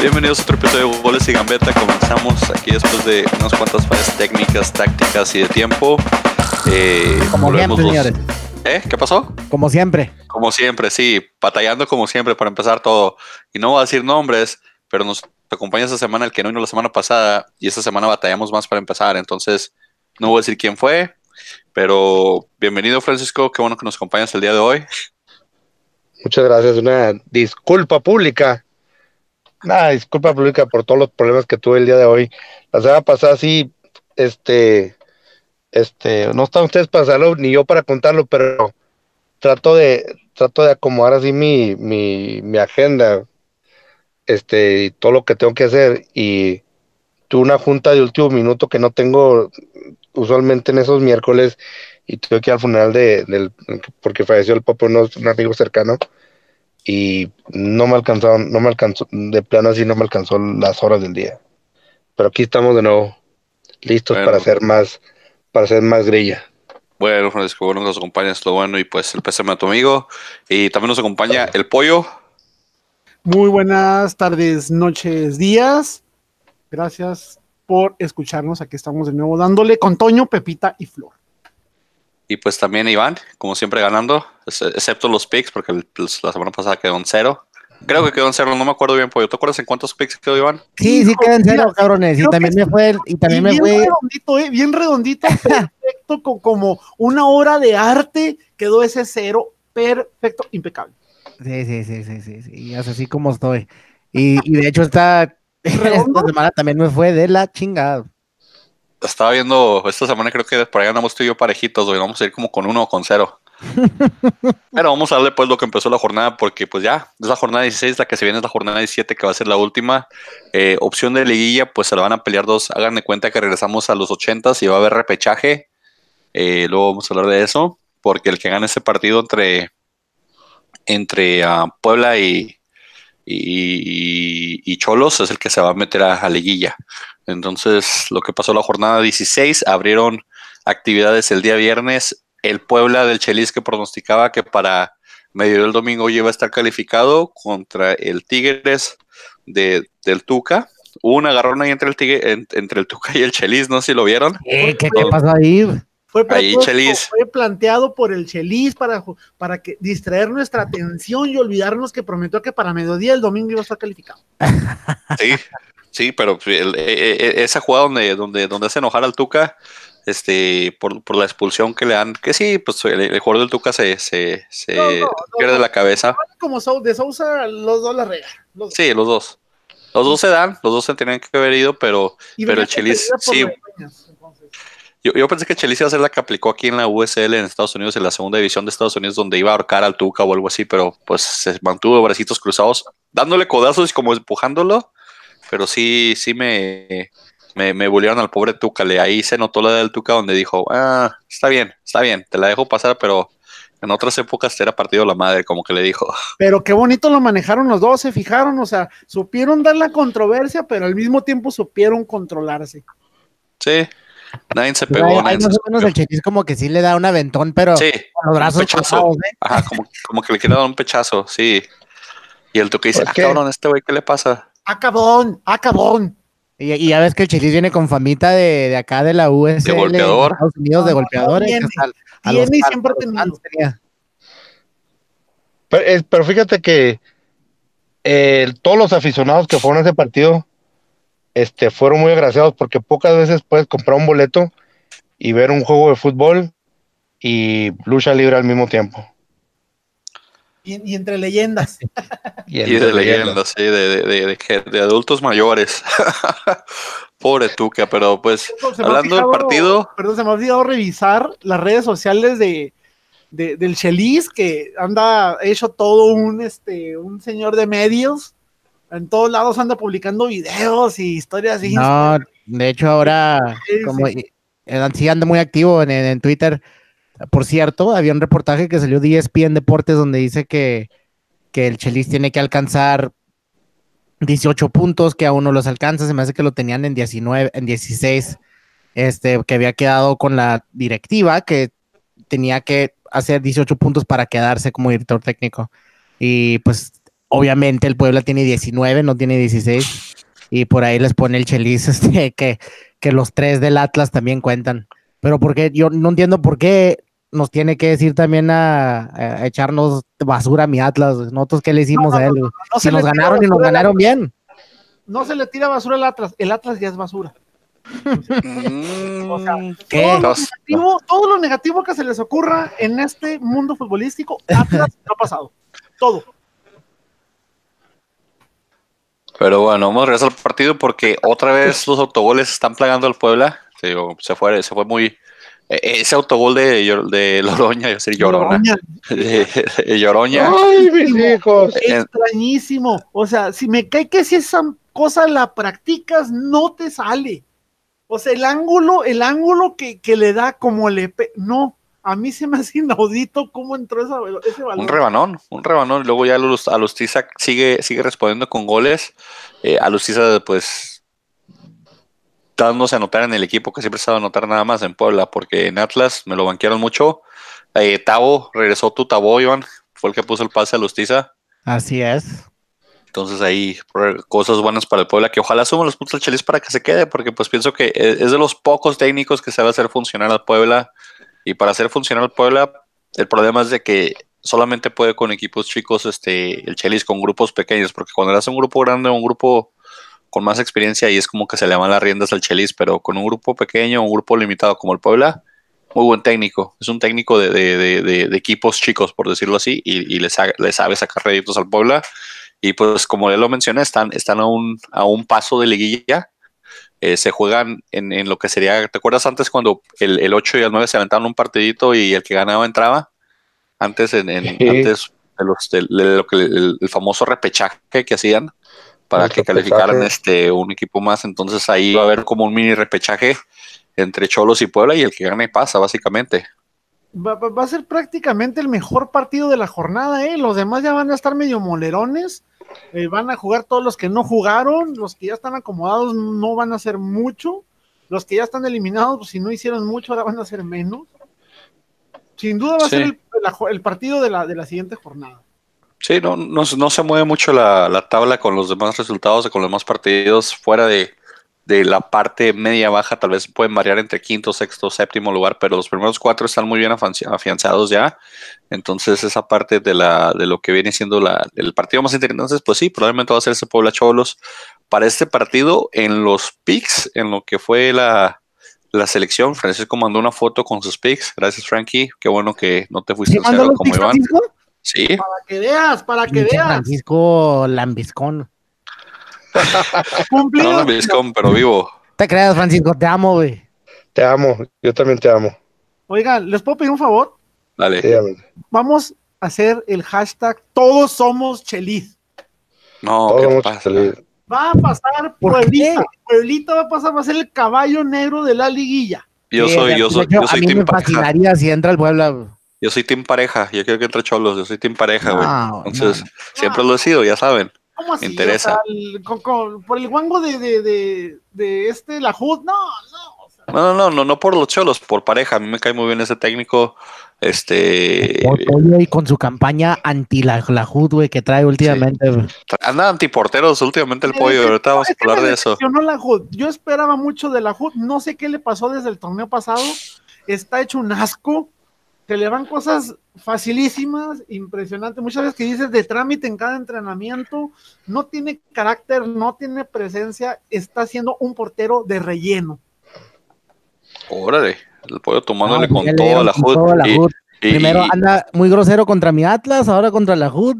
Bienvenidos a otro episodio de Goles y Gambeta. Comenzamos aquí después de unas cuantas fallas técnicas, tácticas y de tiempo. Eh, Como siempre, los- señores. ¿Eh? ¿Qué pasó? Como siempre. Como siempre, sí, batallando como siempre para empezar todo. Y no voy a decir nombres, pero nos acompaña esta semana el que no vino la semana pasada y esta semana batallamos más para empezar. Entonces, no voy a decir quién fue, pero bienvenido Francisco, qué bueno que nos acompañas el día de hoy. Muchas gracias. Una disculpa pública. Una disculpa pública por todos los problemas que tuve el día de hoy. La semana pasada sí, este, este, no están ustedes para hacerlo ni yo para contarlo, pero trato de, trato de acomodar así mi, mi, mi agenda, este, y todo lo que tengo que hacer. Y tuve una junta de último minuto que no tengo usualmente en esos miércoles y tuve que ir al funeral de, del, porque falleció el papá un amigo cercano y no me alcanzaron, no me alcanzó, de plano así no me alcanzó las horas del día. Pero aquí estamos de nuevo, listos Bueno. para hacer más, para hacer más grilla. Bueno, Francisco, bueno nos acompañas, lo bueno, y pues el pésame a tu amigo. Y también nos acompaña el pollo. Muy buenas tardes, noches, días. Gracias por escucharnos. Aquí estamos de nuevo dándole con Toño, Pepita y Flor. Y pues también Iván, como siempre ganando, ex- excepto los picks, porque el- pues, la semana pasada quedó en cero. Creo que quedó en cero, no me acuerdo bien, pollo. ¿Te acuerdas en cuántos picks quedó Iván? Sí, sí, Hijo, quedan cero, cabrones. Y también me fue, el- y también Y me bien fue. redondito, ¿eh? Bien redondito, perfecto, co- como una obra de arte. Quedó ese cero, perfecto, impecable. Sí, sí, sí, sí, sí, sí. Y es así como estoy. Y, y de hecho, esta, esta semana también me fue de la chingada. Estaba viendo esta semana, creo que por ahí andamos tú y yo parejitos, güey. Vamos a ir como con uno o con cero. Pero vamos a darle pues lo que empezó la jornada, porque pues ya es la jornada 16, la que se viene es la jornada 17, que va a ser la última. Eh, opción de liguilla, pues se la van a pelear dos. Hagan de cuenta que regresamos a los 80 y va a haber repechaje. Eh, luego vamos a hablar de eso, porque el que gane ese partido entre, entre ah, Puebla y, y, y Cholos es el que se va a meter a, a liguilla. Entonces, lo que pasó la jornada 16, abrieron actividades el día viernes. El Puebla del Chelis que pronosticaba que para medio del domingo ya iba a estar calificado contra el Tigres de, del Tuca. Hubo un agarrón ahí entre el, Tigre, en- entre el Tuca y el Chelis, no sé si lo vieron. Eh, ¿Qué, qué pasó ahí? Fue, Ahí, Chelis. fue planteado por el Chelis para, para que, distraer nuestra atención y olvidarnos que prometió que para mediodía el domingo iba a estar calificado. Sí, sí, pero el- e- e- esa jugada donde, donde, donde hace enojar al Tuca, este, por, por la expulsión que le dan, que sí, pues el, el jugador del Tuca se, se, se No, no, no, pierde no. la cabeza. Como de Sousa, los dos la regan. Sí, los dos. Los dos se dan, los dos se tenían que haber ido, pero Y pero el Chelis, sí. yo, yo pensé que Chelis iba a ser la que aplicó aquí en la USL en Estados Unidos, en la segunda división de Estados Unidos, donde iba a ahorcar al Tuca o algo así, pero pues se mantuvo bracitos cruzados, dándole codazos y como empujándolo, pero sí, sí me, me, me bullearon al pobre Tuca, le ahí se notó la del Tuca donde dijo, ah, está bien, está bien, te la dejo pasar, pero en otras épocas te era partido la madre, como que le dijo. Pero qué bonito lo manejaron los dos, se fijaron, o sea, supieron dar la controversia, pero al mismo tiempo supieron controlarse. Sí, nadie se pegó, ahí nadie se más o menos el chelis como que sí le da un aventón, pero Sí, con los brazos un pechazo. cruzados, ¿eh? Ajá, como, como que le quiere dar un pechazo, sí. Y el toque dice, ah, cabrón, este güey, ¿qué le pasa? ¡Acabón! ¡Acabón! Y, y ya ves que el chelis viene con famita de, de acá de la USL. De golpeador. Estados Unidos de No, no, golpeador. eh, tiene, que hasta a tiene y fans- siempre a los tenía. Pero, es- pero fíjate que eh, todos los aficionados que fueron a ese partido este, fueron muy agraciados porque pocas veces puedes comprar un boleto y ver un juego de fútbol y lucha libre al mismo tiempo. Y, y entre leyendas. Y de leyendas, sí, de, de, de, de que- de adultos mayores. Pobre Tuca, pero pues, Se hablando del partido, Perdón, se me ha olvidado revisar las redes sociales de, de- del Chelis, que anda hecho todo un, este, un señor de medios. En todos lados anda publicando videos y historias. No, de hecho ahora Sí, como sí. eh, sí anda muy activo en, en- en Twitter. Por cierto, había un reportaje que salió de ESPN Deportes donde dice que, que el Chelis tiene que alcanzar 18 puntos, que aún no los alcanza, se me hace que lo tenían en 19, en 16, este, que había quedado con la directiva, que tenía que hacer 18 puntos para quedarse como director técnico. Y pues obviamente el Puebla tiene 19, no tiene 16. Y por ahí les pone el Chelis este, que, que los tres del Atlas también cuentan. Pero porque yo no entiendo por qué nos tiene que decir también a, a echarnos basura a mi Atlas. Nosotros qué le hicimos No, no, a él. no, güey? no si se nos ganaron y nos ganaron bien. No se le tira basura al Atlas, el Atlas ya es basura. Mm, O sea, ¿Qué? Todo, lo negativo, todo lo negativo que se les ocurra en este mundo futbolístico, Atlas ha pasado. Todo. Pero bueno, vamos a regresar al partido porque otra vez los autogoles están plagando al Puebla. Se fue, se fue muy. Eh, Ese autogol de, de Loroña, yo decir Llorona, Lloroña, de, de Lloroña, Ay, mis hijos. Extrañísimo. O sea, si me cae que si esa cosa la practicas, no te sale. O sea, el ángulo, el ángulo que, que le da como le... pe- No, a mí se me hace inaudito cómo entró esa, ese balón. un rebanón, un rebanón. Luego ya Alus- Alustiza sigue, sigue respondiendo con goles. Eh, Alustiza, pues, dándose a notar en el equipo que siempre se ha dado a notar nada más en Puebla, porque en Atlas me lo banquearon mucho. Eh, Tavo, regresó tu Tavo, Iván, fue el que puso el pase a Alustiza. Así es. Entonces ahí cosas buenas para el Puebla, que ojalá suman los puntos al Chelis para que se quede, porque pues pienso que es es de los pocos técnicos que sabe hacer funcionar al Puebla. Y para hacer funcionar al Puebla, el problema es de que solamente puede con equipos chicos este, el Chelis con grupos pequeños, porque cuando le hace un grupo grande o un grupo con más experiencia, ahí es como que se le van las riendas al Chelis, pero con un grupo pequeño, un grupo limitado como el Puebla, muy buen técnico. Es un técnico de, de- de- de- de equipos chicos, por decirlo así, y, y le, sa- le sabe sacar réditos al Puebla. Y pues como ya lo mencioné, están, están a, un, a un paso de liguilla. Eh, se juegan en, en lo que sería, ¿te acuerdas antes cuando el, el 8 y el 9 se aventaban un partidito y el que ganaba entraba? Antes, en, en- Sí. antes de, los, de- de lo que, el, el famoso repechaje que hacían para que calificaran este, un equipo más. Entonces ahí va a haber como un mini repechaje entre Cholos y Puebla y el que gane pasa, básicamente. Va, va- va a ser prácticamente el mejor partido de la jornada, ¿eh? Los demás ya van a estar medio molerones. eh, van a jugar todos los que no jugaron. Los que ya están acomodados no van a hacer mucho. Los que ya están eliminados, pues si no hicieron mucho, ahora van a hacer menos. Sin duda va a Sí. ser el, el partido de la, de la siguiente jornada. Sí, no, no, no se mueve mucho la, la tabla con los demás resultados y con los demás partidos fuera de, de la parte media baja. Tal vez pueden variar entre quinto, sexto, séptimo lugar, pero los primeros cuatro están muy bien afianzados ya. Entonces, esa parte de, la, de lo que viene siendo la, el partido más interesante, entonces, pues sí, probablemente va a ser ese Puebla Cholos. Para este partido, en los picks, en lo que fue la, la selección, Francisco mandó una foto con sus picks. Gracias, Frankie. Qué bueno que no te fuiste ¿Sí en mandó cero como Iván. Francisco? Sí, Para que veas, para que Pinche veas. Francisco Lambiscón. Cumplido. no, no, Viscom, pero vivo. Te creas, Francisco, te amo, güey. Te amo, yo también te amo. Oigan, ¿les puedo pedir un favor? Dale. Vamos a hacer el hashtag Todos somos Chelis. No, Todos ¿qué te vamos a pasa? Va a pasar ¿Por Pueblita. Pueblita va a pasar, va a ser el caballo negro de la liguilla. Yo soy, yo soy, yo a soy mí team me pareja. fascinaría si entra el Puebla. Yo soy team pareja. Yo quiero que entre Cholos. Yo soy team pareja, güey. No, Entonces, no. siempre lo he sido, ya saben. ¿Cómo así? Me interesa. O sea, el- con- con- por el guango de, de, de, de este, la HUD, no, no. o sea, No, no, no, no, no por los Cholos, por pareja. A mí me cae muy bien ese técnico. Este. Por pollo y con su campaña anti la, la HUD, güey, que trae últimamente. güey. Anda antiporteros últimamente el pollo. eh, Ahorita vamos a hablar de eso. la HUD. Yo esperaba mucho de la HUD. No sé qué le pasó desde el torneo pasado. Está hecho un asco. Se le van cosas facilísimas, impresionante. Muchas veces que dices de trámite en cada entrenamiento, no tiene carácter, no tiene presencia, está siendo un portero de relleno. Órale. El pollo tomándole No, con toda la con HUD. toda la Y- HUD. y- Primero y- anda muy grosero contra mi Atlas, ahora contra la HUD.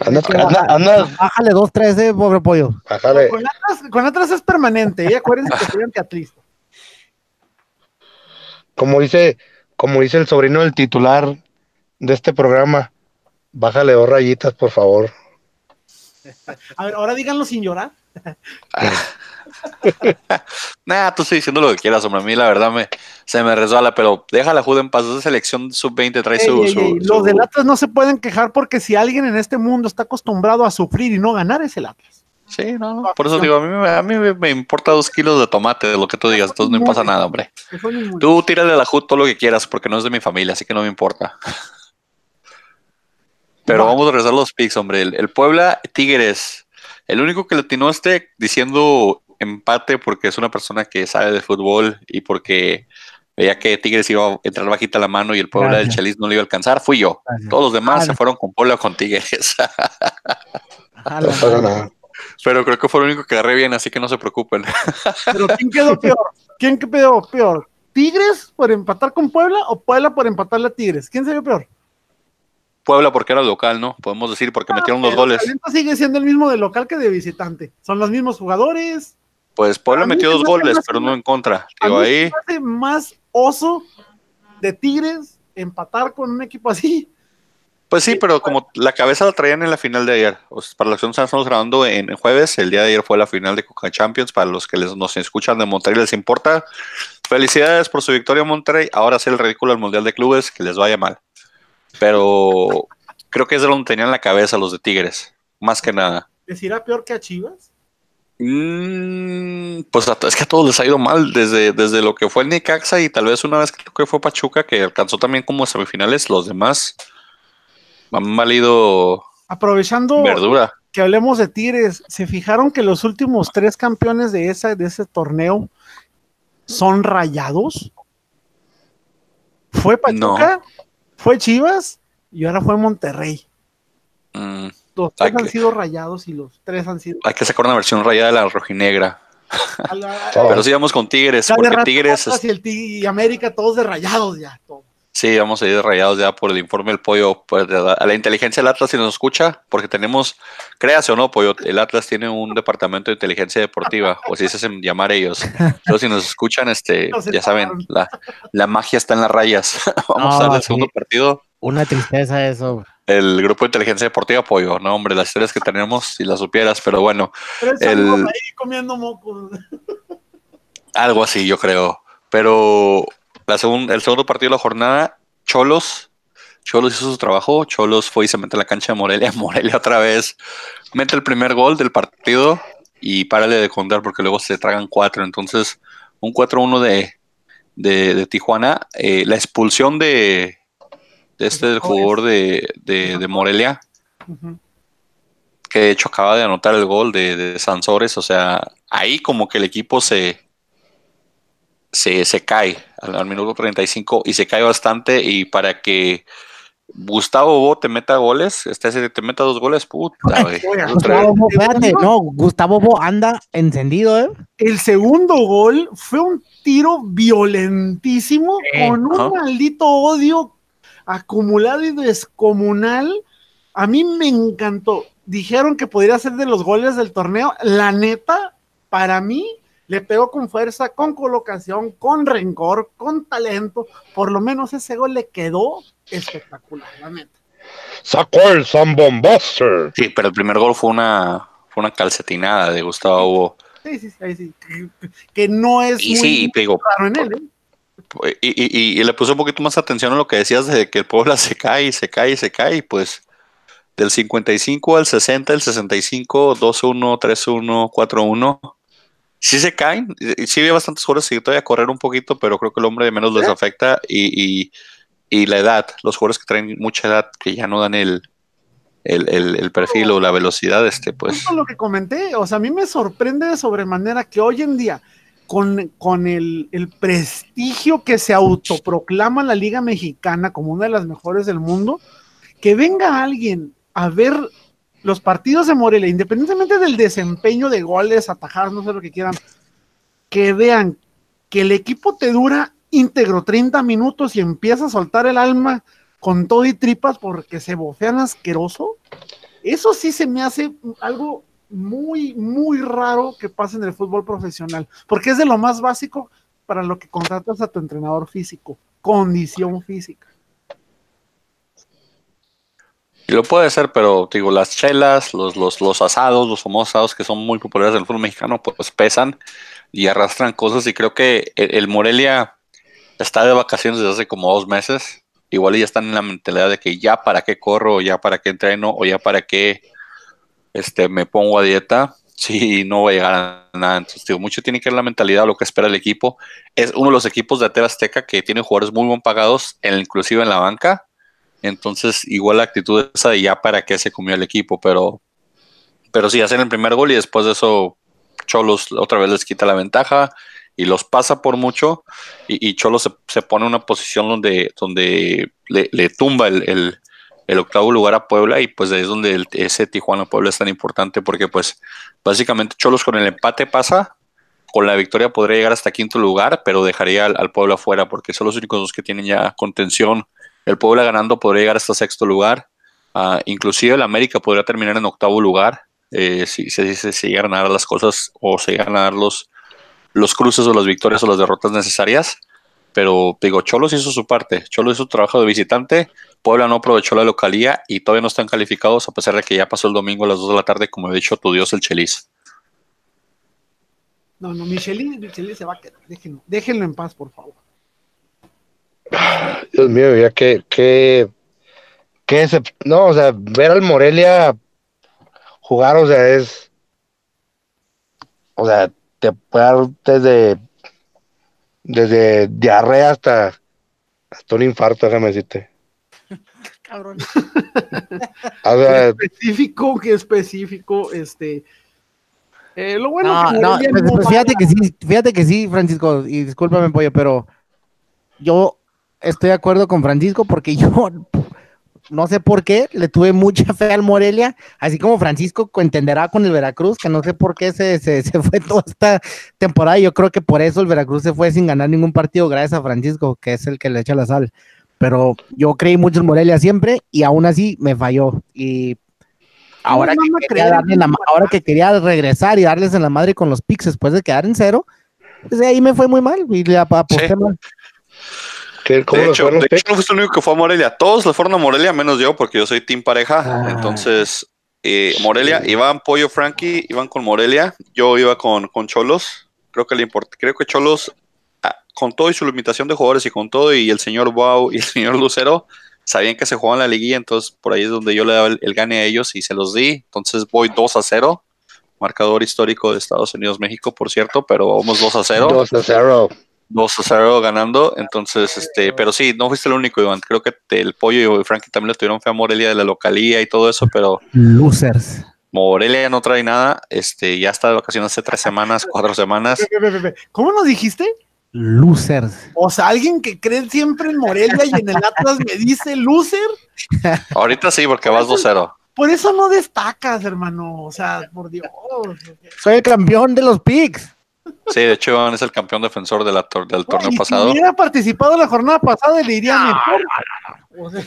Anda, Vete, anda, Bájale dos, tres, eh, pobre pollo. bájale. Con Atlas, con Atlas es permanente, ¿eh? acuérdense que soy antiatlista. Como dice, como dice el sobrino del titular de este programa, bájale dos rayitas, por favor. A ver, ahora díganlo sin llorar. Nah, tú sí diciendo lo que quieras, hombre. A mí la verdad me, se me resbala, pero deja la Juda en paz. Esa selección sub-20 trae Ey, su, ey, su- ey, su- Los del Atlas no se pueden quejar porque si alguien en este mundo está acostumbrado a sufrir y no ganar es el Atlas. Sí, no, no, por eso digo, a mí, me- a mí me, importa dos kilos de tomate de lo que tú digas, entonces no me pasa nada, hombre. Tú tírale a la HUD todo lo que quieras porque no es de mi familia, así que no me importa. Pero Va. vamos a regresar a los picks, hombre. El, el Puebla Tigres. El único que le atinó a este diciendo empate porque es una persona que sabe de fútbol y porque veía que Tigres iba a entrar bajita la mano y el Puebla del. Chelis no le iba a alcanzar, fui yo. Gracias. Todos los demás Ah, se fueron con Puebla o con Tigres. No. Pero creo que fue el único que agarré bien, así que no se preocupen. Pero ¿quién quedó peor? ¿Quién quedó peor? ¿Tigres por empatar con Puebla o Puebla por empatarle a Tigres? ¿Quién se vio peor? Puebla porque era local, ¿no? Podemos decir porque metieron dos Pero goles. El sigue siendo el mismo de local que de visitante. Son los mismos jugadores. Pues Puebla a metió dos goles, más pero no en contra. A Digo, mí se ahí me hace más oso de Tigres empatar con un equipo así. Pues sí, pero como la cabeza la traían en la final de ayer. O sea, para que no estamos grabando en, en jueves, el día de ayer fue la final de Coca Champions. Para los que les, nos escuchan de Monterrey les importa. Felicidades por su victoria Monterrey. Ahora hacer el ridículo al Mundial de Clubes, que les vaya mal. Pero creo que es de donde tenían la cabeza los de Tigres, más que nada. ¿Les irá peor que a Chivas? Mm, pues es que a todos les ha ido mal desde, desde lo que fue el Necaxa y tal vez una vez creo que fue Pachuca que alcanzó también como semifinales. Los demás han valido Aprovechando verdura. que hablemos de Tigres, ¿se fijaron que los últimos tres campeones de, esa, de ese torneo son rayados? Fue Pachuca, fue Chivas y ahora fue Monterrey. Mm, Los tres han que- sido rayados y los tres han sido. hay que sacar una versión rayada de la rojinegra. La-. Pero sí vamos con Tigres, porque rato Tigres, Atlas y, el Tig- y América todos de rayados ya. todos. Sí, vamos a ir rayados ya por el informe del pollo. Pues, de la- a la inteligencia del Atlas si nos escucha, porque tenemos, créase o no, pollo, el Atlas tiene un departamento de inteligencia deportiva, o si se hacen llamar ellos. Entonces, si nos escuchan, este, Nos ya saben, la, la magia está en las rayas. vamos a No, darle el sí. segundo partido. Una tristeza eso. El grupo de inteligencia deportiva, pollo. No, hombre, las historias que tenemos, si las supieras, pero bueno, Tres El- ahí comiendo mocos. Algo así, yo creo. Pero la segun- el segundo partido de la jornada, Cholos. Cholos hizo su trabajo. Cholos fue y se mete a la cancha de Morelia. Morelia otra vez mete el primer gol del partido y párale de contar porque luego se tragan cuatro. Entonces, un 4-1 de, de, de Tijuana. Eh, la expulsión de, de este del jugador de, de, Morelia, que de hecho acaba de anotar el gol de, de Sansores. O sea, ahí como que el equipo se, se, se cae al, al minuto 35 y se cae bastante. Y para que Gustavo Bo te meta goles, este te meta dos goles, puta, güey. Gustavo Bo, espérate, no, Gustavo Bo anda encendido, ¿eh? El segundo gol fue un tiro violentísimo con un maldito odio acumulado y descomunal. A mí me encantó. Dijeron que podría ser de los goles del torneo. La neta, para mí, le pegó con fuerza, con colocación, con rencor, con talento. Por lo menos ese gol le quedó espectacular, la neta. Sacó el Zambombuster. Sí, pero el primer gol fue una, fue una calcetinada de Gustavo Bo. Sí, sí, sí, sí. Que- Que no es Y muy sí, digo, raro en él, ¿eh? y, y- y- y le puse un poquito más atención a lo que decías de que el Puebla se cae y se cae y se cae, y pues del 55 al 60, el 65, 2-1, 3-1, 4-1. Sí se caen, y sí había bastantes jugadores que todavía correr un poquito, pero creo que el hombre de menos les afecta y, y- y la edad, los jugadores que traen mucha edad, que ya no dan el, el, el- el perfil o la velocidad, este, pues. Justo lo que comenté, o sea, a mí me sorprende de sobremanera que hoy en día, con, con el, el prestigio que se autoproclama la Liga Mexicana como una de las mejores del mundo, que venga alguien a ver los partidos de Morelia, independientemente del desempeño de goles, atajar, no sé lo que quieran, que vean que el equipo te dura íntegro 30 minutos y empieza a soltar el alma con todo y tripas porque se bofean asqueroso. Eso sí se me hace algo muy, muy raro que pase en el fútbol profesional, porque es de lo más básico para lo que contratas a tu entrenador físico, condición física. Y lo puede ser, pero digo, las chelas, los, los, los asados, los famosos asados que son muy populares en el fútbol mexicano, pues pesan y arrastran cosas. Y creo que el, el Morelia está de vacaciones desde hace como dos meses. Igual ya están en la mentalidad de que ya para qué corro, ya para qué entreno, o ya para qué este, me pongo a dieta, si no voy a llegar a nada. Entonces, digo, mucho tiene que ver la mentalidad, lo que espera el equipo. Es uno de los equipos de Atera Azteca que tiene jugadores muy bien pagados, inclusive en la banca Entonces, igual la actitud esa de ya para qué se comió el equipo, pero, pero sí, hacen el primer gol y después de eso Cholos otra vez les quita la ventaja y los pasa por mucho y, Cholos se, se pone en una posición donde, donde le, le tumba el, el- octavo lugar a Puebla y pues ahí es donde ese Tijuana-Puebla es tan importante porque pues básicamente Cholos con el empate pasa, con la victoria podría llegar hasta quinto lugar, pero dejaría al, al Puebla fuera porque son los únicos dos que tienen ya contención. El Puebla ganando podría llegar hasta sexto lugar. Ah, inclusive el América podría terminar en octavo lugar eh, si, si, si se llegan a dar las cosas o se llegan a dar los, los cruces o las victorias o las derrotas necesarias. Pero digo, Cholos hizo su parte. Cholos hizo su trabajo de visitante. Puebla no aprovechó la localía y todavía no están calificados a pesar de que ya pasó el domingo a las 2 de la tarde, como he dicho, tu Dios el Chelis. No, no, Michelin, Michelin se va a quedar. Déjenlo, déjenlo en paz, por favor. Dios mío, ya que, que, que se, no, o sea, ver al Morelia jugar, o sea, es, o sea, te puede dar desde, desde diarrea hasta, hasta un infarto, déjame decirte. Cabrón. O sea, específico, qué específico, este. eh, lo bueno No, que no, pues, no pues fíjate que sí, fíjate que sí, Francisco, y discúlpame, pollo, pero yo estoy de acuerdo con Francisco porque yo no sé por qué le tuve mucha fe al Morelia, así como Francisco entenderá con el Veracruz, que no sé por qué se, se, se fue toda esta temporada. Yo creo que por eso el Veracruz se fue sin ganar ningún partido, gracias a Francisco, que es el que le echa la sal. Pero yo creí mucho en Morelia siempre y aún así me falló. Y ahora ¿Cómo que, quería darle la ahora que quería regresar y darles en la madre con los picks después de quedar en cero, pues ahí me fue muy mal y le ap- aposté Sí. mal. ¿Qué- ¿cómo De hecho, fueron de hecho, no fuiste el único que fue a Morelia. Todos le fueron a Morelia, menos yo, porque yo soy team pareja. Ah. Entonces, eh, Morelia, iban Pollo Frankie, iban con Morelia. Yo iba con, con Cholos. Creo que le importa. Creo que Cholos, ah, con todo y su limitación de jugadores y con todo, y el señor Wow y el señor Lucero, sabían que se jugaban la liguilla. Entonces, por ahí es donde yo le daba el, el gane a ellos y se los di. Entonces, voy 2 a 0. Marcador histórico de Estados Unidos-México, por cierto, pero vamos 2 a 0. 2 a 0. 2 a 0 ganando, entonces, este, pero sí, no fuiste el único, Iván. Creo que te- el pollo y Frankie también le tuvieron fe a Morelia de la localía y todo eso, pero Losers. Morelia no trae nada. Este, ya está de vacaciones hace tres semanas, cuatro semanas. ¿Cómo nos dijiste? Losers. O sea, alguien que cree siempre en Morelia y en el Atlas me dice loser. Ahorita sí, porque vas 2-0. Por eso no destacas, hermano. O sea, por Dios. Soy el campeón de los picks. Sí, de hecho, Iván es el campeón defensor de la tor- del torneo pasado. Si hubiera participado la jornada pasada, le iría mejor. O sea,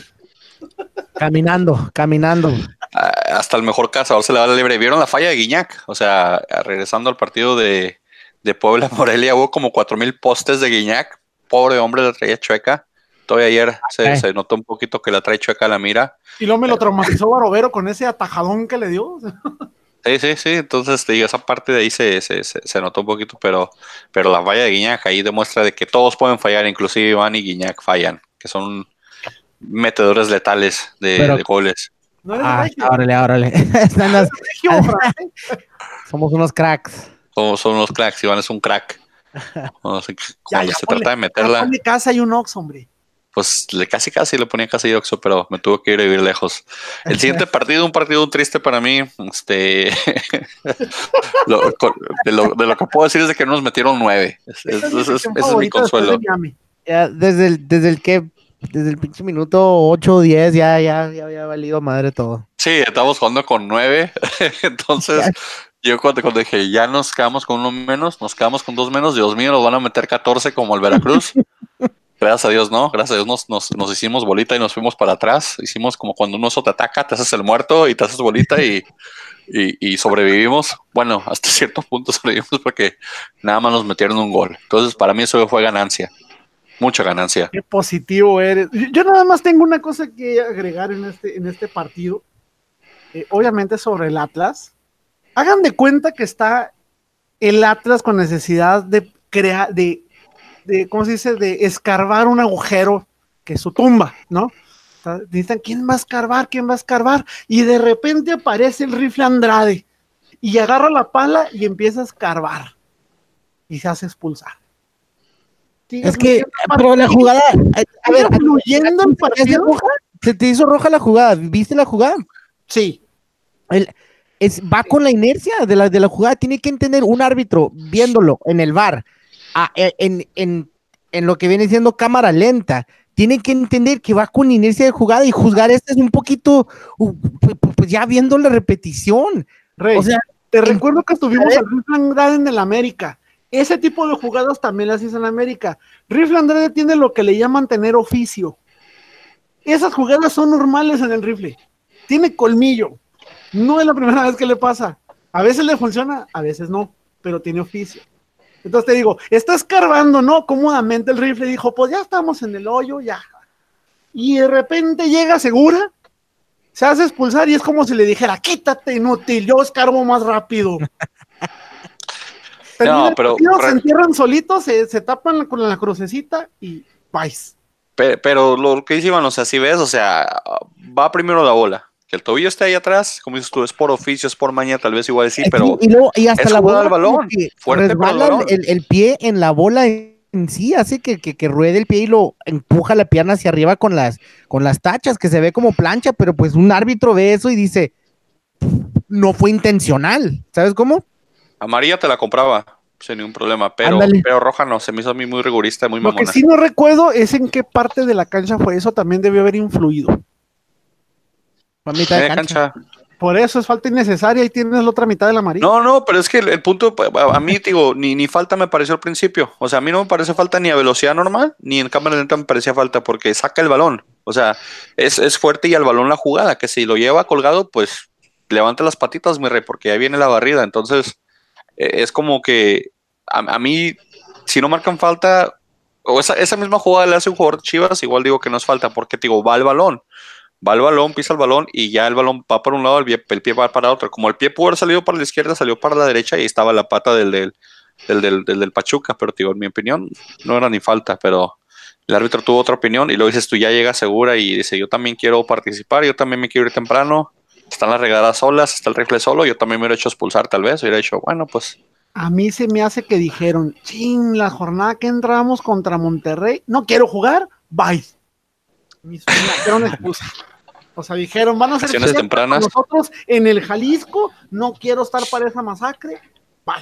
Caminando, caminando. Ah, hasta el mejor cazador se le va la libre. ¿Vieron la falla de Guiñac? O sea, regresando al partido de, de Puebla Morelia, hubo como cuatro mil postes de Guiñac. Pobre hombre, la traía chueca. Todavía ayer se notó un poquito que la trae chueca a la mira. y luego me lo traumatizó Barovero con ese atajadón que le dio. Sí, sí, sí. Entonces, te digo, esa parte de ahí se, se, se, se notó un poquito, pero, pero la falla de Guiñac ahí demuestra de que todos pueden fallar, inclusive Iván y Guiñac fallan, que son metedores letales de, Pero- de goles. no eres Ah, órale, órale. Las- somos unos cracks. Son unos cracks, Iván es un crack. No sé, cuando se ponle- trata de meterla, ponle casa y un ox, hombre. Pues le casi casi le ponía casi Oxo, pero me tuvo que ir a vivir lejos. El siguiente partido, un partido triste para mí, este lo- de, lo, de lo que puedo decir es de que no nos metieron nueve. Es- es- es- ese es mi consuelo. Ya, desde el, desde el que, desde el pinche minuto 8 o 10, ya, ya, ya había valido madre todo. Sí, estamos jugando con nueve. Entonces, yo cuando, cuando dije, ya nos quedamos con uno menos, nos quedamos con dos menos, Dios mío, nos van a meter 14 como el Veracruz. Gracias a Dios, no. Gracias a Dios nos, nos, nos hicimos bolita y nos fuimos para atrás. Hicimos como cuando un oso te ataca, te haces el muerto y te haces bolita y, y, sobrevivimos. Bueno, hasta cierto punto sobrevivimos porque nada más nos metieron un gol. Entonces, para mí eso fue ganancia. Mucha ganancia. Qué positivo eres. Yo, yo nada más tengo una cosa que agregar en este, en este partido. Eh, obviamente sobre el Atlas. Hagan de cuenta que está el Atlas con necesidad de crear, de, de, ¿cómo se dice? De escarbar un agujero que es su tumba, ¿no? Necesitan, ¿quién va a escarbar? ¿Quién va a escarbar? Y de repente aparece el rifle Andrade y agarra la pala y empieza a escarbar y se hace expulsar. Es que, pero la jugada, a ver, fluyendo el ¿sabes qué se partido. se te hizo roja la jugada. ¿Viste la jugada? Sí. El, es, va con la inercia de la, de la jugada. Tiene que entender un árbitro viéndolo en el bar, a- e- en, en, en lo que viene siendo cámara lenta. Tiene que entender que va con inercia de jugada y juzgar este es un poquito, uh, pu- pu- pues ya viendo la repetición. Rey, O sea, te en- recuerdo que estuvimos al Rifle Andrade en el América. Ese tipo de jugadas también las hizo en América. Rifle Andrade tiene lo que le llaman tener oficio. Esas jugadas son normales en el rifle. Tiene colmillo. No es la primera vez que le pasa. A veces le funciona, a veces no, pero tiene oficio. Entonces te digo, está escarbando, ¿no? Cómodamente el rifle dijo, pues ya estamos en el hoyo, ya. Y de repente llega segura, se hace expulsar y es como si le dijera, quítate inútil, yo escarbo más rápido. Termina el pero- partido, se entierran solitos, se, se tapan con la crucecita y vais. Pe- Pero lo que dice Iván, o sea, si ves, o sea, va primero la bola. El tobillo esté ahí atrás, como dices tú, es por oficio, es por maña, tal vez igual sí, pero y, luego- y hasta es la bola al balón, fuerte, resbala balón. el, el pie en la bola en sí, hace que, que, que ruede el pie y lo empuja la pierna hacia arriba con las, con las tachas, que se ve como plancha, pero pues un árbitro ve eso y dice, no fue intencional, ¿sabes cómo? amarilla te la compraba sin ningún problema, pero, roja no, se me hizo a mí muy rigurista, muy Lo que mamona. sí no recuerdo es en qué parte de la cancha fue eso, también debió haber influido. Fue a mitad de Media cancha. cancha. Por eso es falta innecesaria y tienes la otra mitad de la amarilla. No, no, pero es que el, el punto, a a mí, digo, ni, ni falta me pareció al principio. O sea, a mí no me parece falta ni a velocidad normal, ni en cámara lenta me parecía falta, porque saca el balón. O sea, es, es fuerte y al balón la jugada, que si lo lleva colgado, pues levanta las patitas, mi rey, porque ya viene la barrida. Entonces, eh, es como que a, a mí, si no marcan falta, o esa, esa misma jugada le hace un jugador Chivas, igual digo que no es falta, porque digo, va el balón. Va el balón, pisa el balón y ya el balón va para un lado, el pie, el pie va para otro. Como el pie pudo haber salido para la izquierda, salió para la derecha y estaba la pata del del, del, del, del- Pachuca. Pero digo, en mi opinión, no era ni falta, pero el árbitro tuvo otra opinión y luego dices, tú ya llegas segura y dice, yo también quiero participar, yo también me quiero ir temprano. Están las regadas solas, está el rifle solo, yo también me hubiera hecho expulsar tal vez, hubiera dicho, bueno, pues A mí se me hace que dijeron, ching, la jornada que entramos contra Monterrey, no quiero jugar, bye. Me hicieron expulsar. O sea, dijeron, van a fiestas tempranas. con nosotros en el Jalisco, no quiero estar para esa masacre, bye.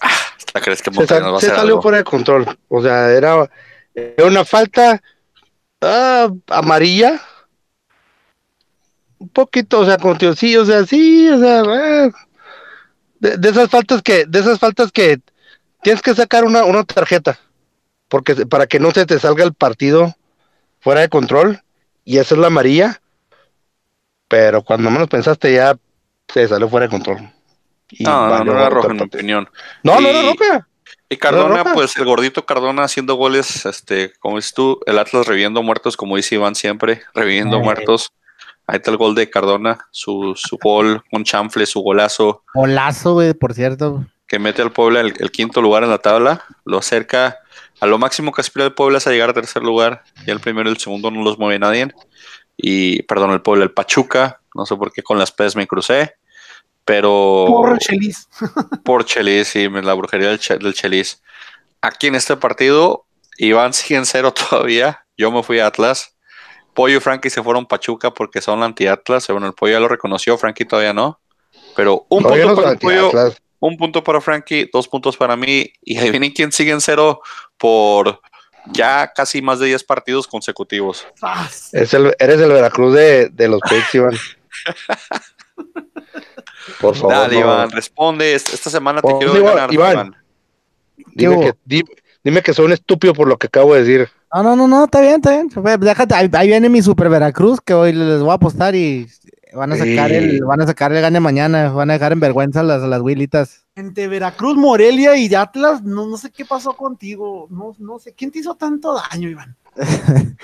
¿hasta crees que Se, Monterrey sal- nos va a se hacer salió algo? fuera de control. O sea, era, era una falta ah, amarilla. Un poquito, o sea, con tío, sí, o sea, sí, o sea, ah, de, de esas faltas que, de esas faltas que tienes que sacar una, una tarjeta, porque para que no se te salga el partido fuera de control, y esa es la amarilla, pero cuando menos pensaste ya se salió fuera de control. Y No, no, no era el en mi opinión. No, no era Y- roja. Y Cardona, roja? pues el gordito Cardona haciendo goles, este, como dices tú, el Atlas reviviendo muertos, como dice Iván siempre, reviviendo muertos. Ahí está el gol de Cardona, su, su gol con chanfle, su golazo, Golazo, güey, por cierto. que mete al Puebla el, el quinto lugar en la tabla, lo acerca a lo máximo que aspira el Puebla es a llegar a tercer lugar, ya el primero y el segundo no los mueve nadie. Y, perdón, el Puebla, el Pachuca, no sé por qué con las P's me crucé, pero Por Chelis. por Chelis, sí, la brujería del, Che- del Chelis. Aquí en este partido, Iván sigue en cero todavía. Yo me fui a Atlas. Pollo y Frankie se fueron Pachuca porque son anti-Atlas. Bueno, el Pollo ya lo reconoció, Frankie todavía no. Pero un punto no para el Pollo, un punto para Frankie, dos puntos para mí. Y ahí viene quien sigue en cero por ya casi más de 10 partidos consecutivos. ¡Zas! Es el- eres el Veracruz de, de los Pets, Iván. Por favor. Dale, no. Iván, responde. Esta semana te Oh, quiero Iván, ganar, Iván. Iván. Dime ¿Qué que, di- dime que soy un estúpido por lo que acabo de decir. No, no, no, no, está bien, está bien. Déjate, ahí, ahí viene mi Super Veracruz, que hoy les voy a apostar y van a sacar Sí. el, van a sacar el gane mañana, van a dejar en vergüenza a las, las Willitas. Entre Veracruz, Morelia y Atlas, no, no sé qué pasó contigo. No, no sé. ¿Quién te hizo tanto daño, Iván?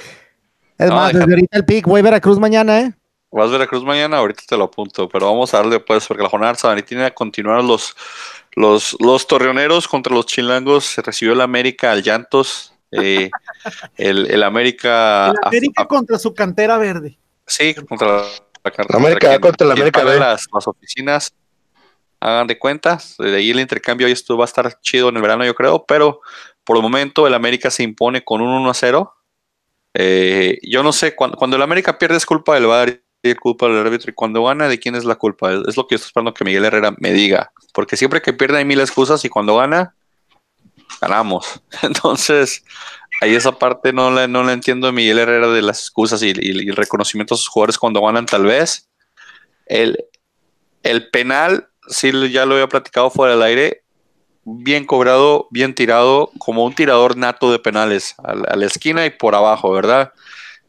Es No, más, desde ahorita el pick, voy Veracruz mañana, ¿eh? Vas a Veracruz mañana, ahorita te lo apunto, pero vamos a darle pues, porque la jornada sabatina continuar los, los, los torreoneros contra los chilangos, se recibió el América al llantos, eh, el, el América, El América contra su cantera verde. sí, contra la, La América contra la América B. las, las oficinas, hagan de cuentas, de ahí el intercambio, y esto va a estar chido en el verano yo creo, pero por el momento el América se impone con un 1 a 0, Eh, yo no sé, cuando, cuando el América pierde es culpa del VAR y culpa del árbitro, y cuando gana, ¿de quién es la culpa? Es lo que yo estoy esperando que Miguel Herrera me diga, porque siempre que pierde hay mil excusas y cuando gana, ganamos. Entonces, ahí esa parte no la, no la entiendo Miguel Herrera de las excusas y- y el reconocimiento a sus jugadores cuando ganan, tal vez. El, el penal, sí, ya lo había platicado fuera del aire, bien cobrado, bien tirado, como un tirador nato de penales, a la, a la esquina y por abajo, ¿verdad?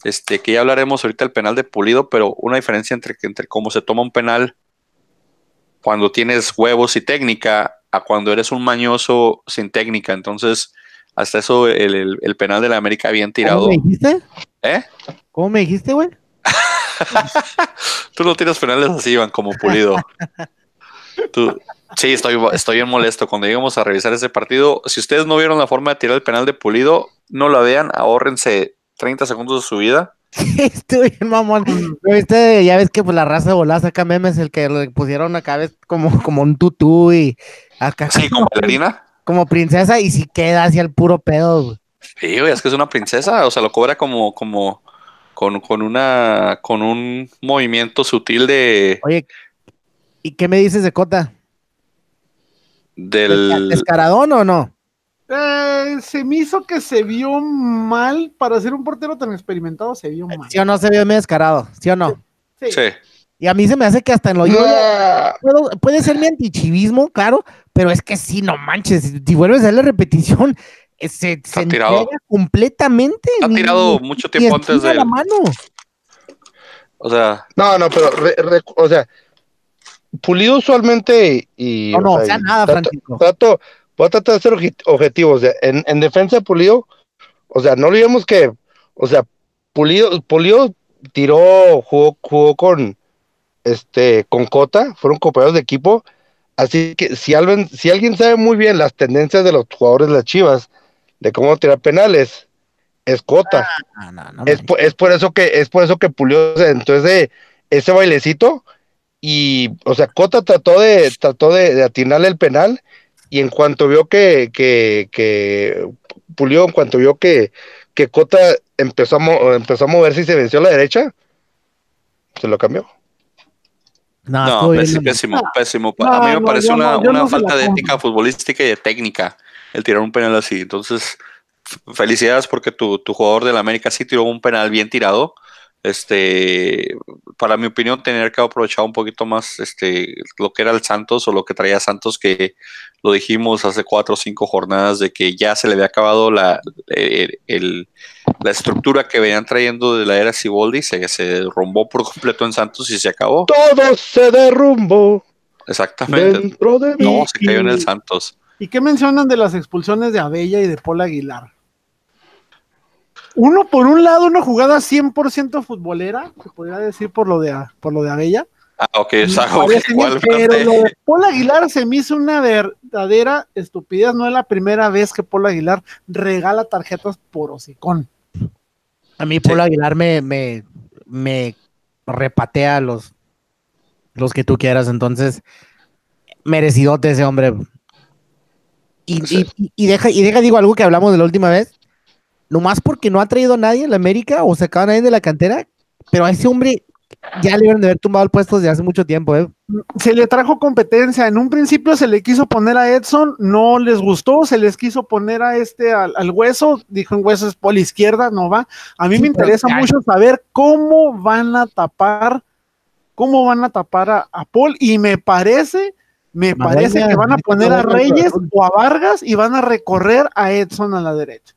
Este, que ya hablaremos ahorita del penal de Pulido, pero una diferencia entre, entre cómo se toma un penal cuando tienes huevos y técnica a cuando eres un mañoso sin técnica. Entonces, hasta eso, el, el- el penal de la América bien ¿Cómo tirado. me dijiste? ¿Eh? ¿Cómo me dijiste, güey? Tú no tiras penales así, Iván, como Pulido. Tú- sí, estoy, estoy bien molesto. Cuando lleguemos a revisar ese partido, si ustedes no vieron la forma de tirar el penal de Pulido, no la vean, ahórrense 30 segundos de su vida. Estoy bien, mamón. ¿Lo viste? Ya ves que pues la raza de volada saca memes, el que le pusieron acá ves como, como un tutú y acá Sí, como bailarina. como princesa y si queda hacia el puro pedo. güey. Sí, güey, es que es una princesa, o sea, lo cobra como, como, con, con una, con un movimiento sutil de, Oye, ¿y qué me dices de Cota? del, ¿Descaradón o no? Eh, se me hizo que se vio mal para ser un portero tan experimentado, se vio mal. ¿Sí o no se vio medio descarado? ¿Sí o no? Sí. sí, Y a mí se me hace que hasta en lo yo Ah, puedo- puede ser mi antichivismo, claro, pero es que sí, no manches, si vuelves a ver la repetición, eh, se, se tirado. entrega completamente. ha ni- tirado mucho tiempo antes de, la mano. o sea, No, no, pero, re- re- o sea, Pulido usualmente y... No, no, o o sea, nada, trato- voy a tratar de ser obje- objetivos. de- en, en defensa de Pulido, o sea, no olvidemos que, o sea, Pulido, Pulido tiró, jugó, jugó con, este, con Cota, fueron compañeros de equipo. Así que si alguien, si alguien sabe muy bien las tendencias de los jugadores de las Chivas, de cómo tirar penales, es Cota. No, no, no Es, es por eso que es por eso que Pulido entonces de ese bailecito y o sea Cota trató de trató de, de atinarle el penal y en cuanto vio que que, que Pulido en cuanto vio que que Cota empezó a, mo- empezó a moverse y se venció a la derecha se lo cambió No, pésimo, pésimo, pésimo. No, a mí me no, parece una, no- una falta de ética futbolística y de técnica el tirar un penal así. Entonces, felicidades porque tu, tu jugador del América sí tiró un penal bien tirado. Este, para mi opinión, tener que aprovechar un poquito más este, lo que era el Santos o lo que traía Santos, que lo dijimos hace cuatro o cinco jornadas de que ya se le había acabado la, el- el- la estructura que venían trayendo de la era Ciboldi, se, se derrumbó por completo en Santos y se acabó. todo se derrumbó Exactamente. dentro de mí No, se cayó en el Santos. ¿Y qué mencionan de las expulsiones de Abella y de Paul Aguilar? Uno, por un lado, una jugada 100% futbolera, se podría decir por lo de, por lo de Abella. Ah, ok, ¿cuál pero lo de Paul Aguilar se me hizo una verdadera estupidez. No es la primera vez que Paul Aguilar regala tarjetas por hocicón. A mí Pablo Aguilar me, me, me repatea los, los que tú quieras, entonces merecidote ese hombre. Y, Sí. y- y deja, y deja, digo algo que hablamos de la última vez, nomás porque no ha traído a nadie en la América o sacado a nadie de la cantera, pero a ese hombre ya le deben de haber tumbado el puesto desde hace mucho tiempo, ¿eh? Se le trajo competencia. En un principio se le quiso poner a Edson, no les gustó. Se les quiso poner a este al, al hueso. Dijo en hueso es por la izquierda, no va. A mí Sí, me interesa mucho saber cómo van a tapar, cómo van a tapar a, a Paul. Y me parece, me parece que van a poner a Reyes o a Vargas y van a recorrer a Edson a la derecha.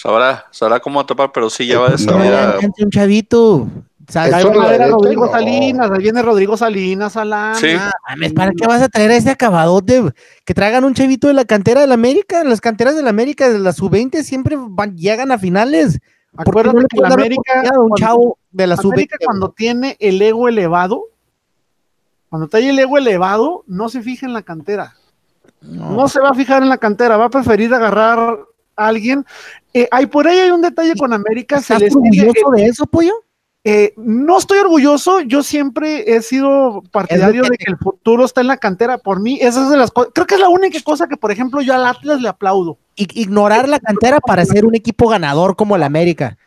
Sabrá, sabrá cómo tapar, pero sí ya va de No. salida. Ya, ya, un chavito. Ahí Edson va a la ver a derecha, Rodrigo no. Salinas, ahí viene Rodrigo Salinas a la Sí. mames, ¿para qué vas a traer a ese acabadote? Que traigan un chavito de la cantera del América. Las canteras del América, de la sub-20, siempre van, llegan a finales. ¿Por qué Acuérdate no que la América, a un cuando- chavo de la sub-20? América cuando tiene el ego elevado, cuando trae el ego elevado, no se fija en la cantera. No. No se va a fijar en la cantera, va a preferir agarrar a alguien. Eh, hay por ahí hay un detalle con América, se ¿Estás les sigue, orgulloso de eso, pollo? Eh, no estoy orgulloso, yo siempre he sido partidario que de que el futuro está en la cantera. Por mí, esa es de las cosas, creo que es la única cosa que, por ejemplo, yo al Atlas le aplaudo. I- ignorar la cantera para ser un equipo ganador como el América.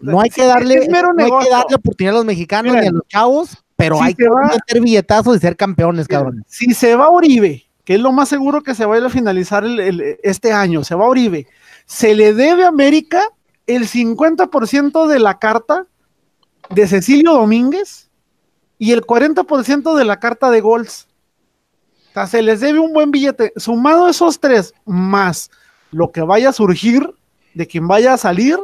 No hay que Sí, darle, mero no hay que darle oportunidad a los mexicanos ni a los chavos, pero si hay se que va- meter billetazos y ser campeones, cabrón. Si se va Uribe, que es lo más seguro que se vaya a finalizar el- el- este año, se va Uribe, se le debe a América el 50% de la carta de Cecilio Domínguez y el 40% de la carta de Golds. O sea, se les debe un buen billete. Sumado esos tres, más lo que vaya a surgir de quien vaya a salir,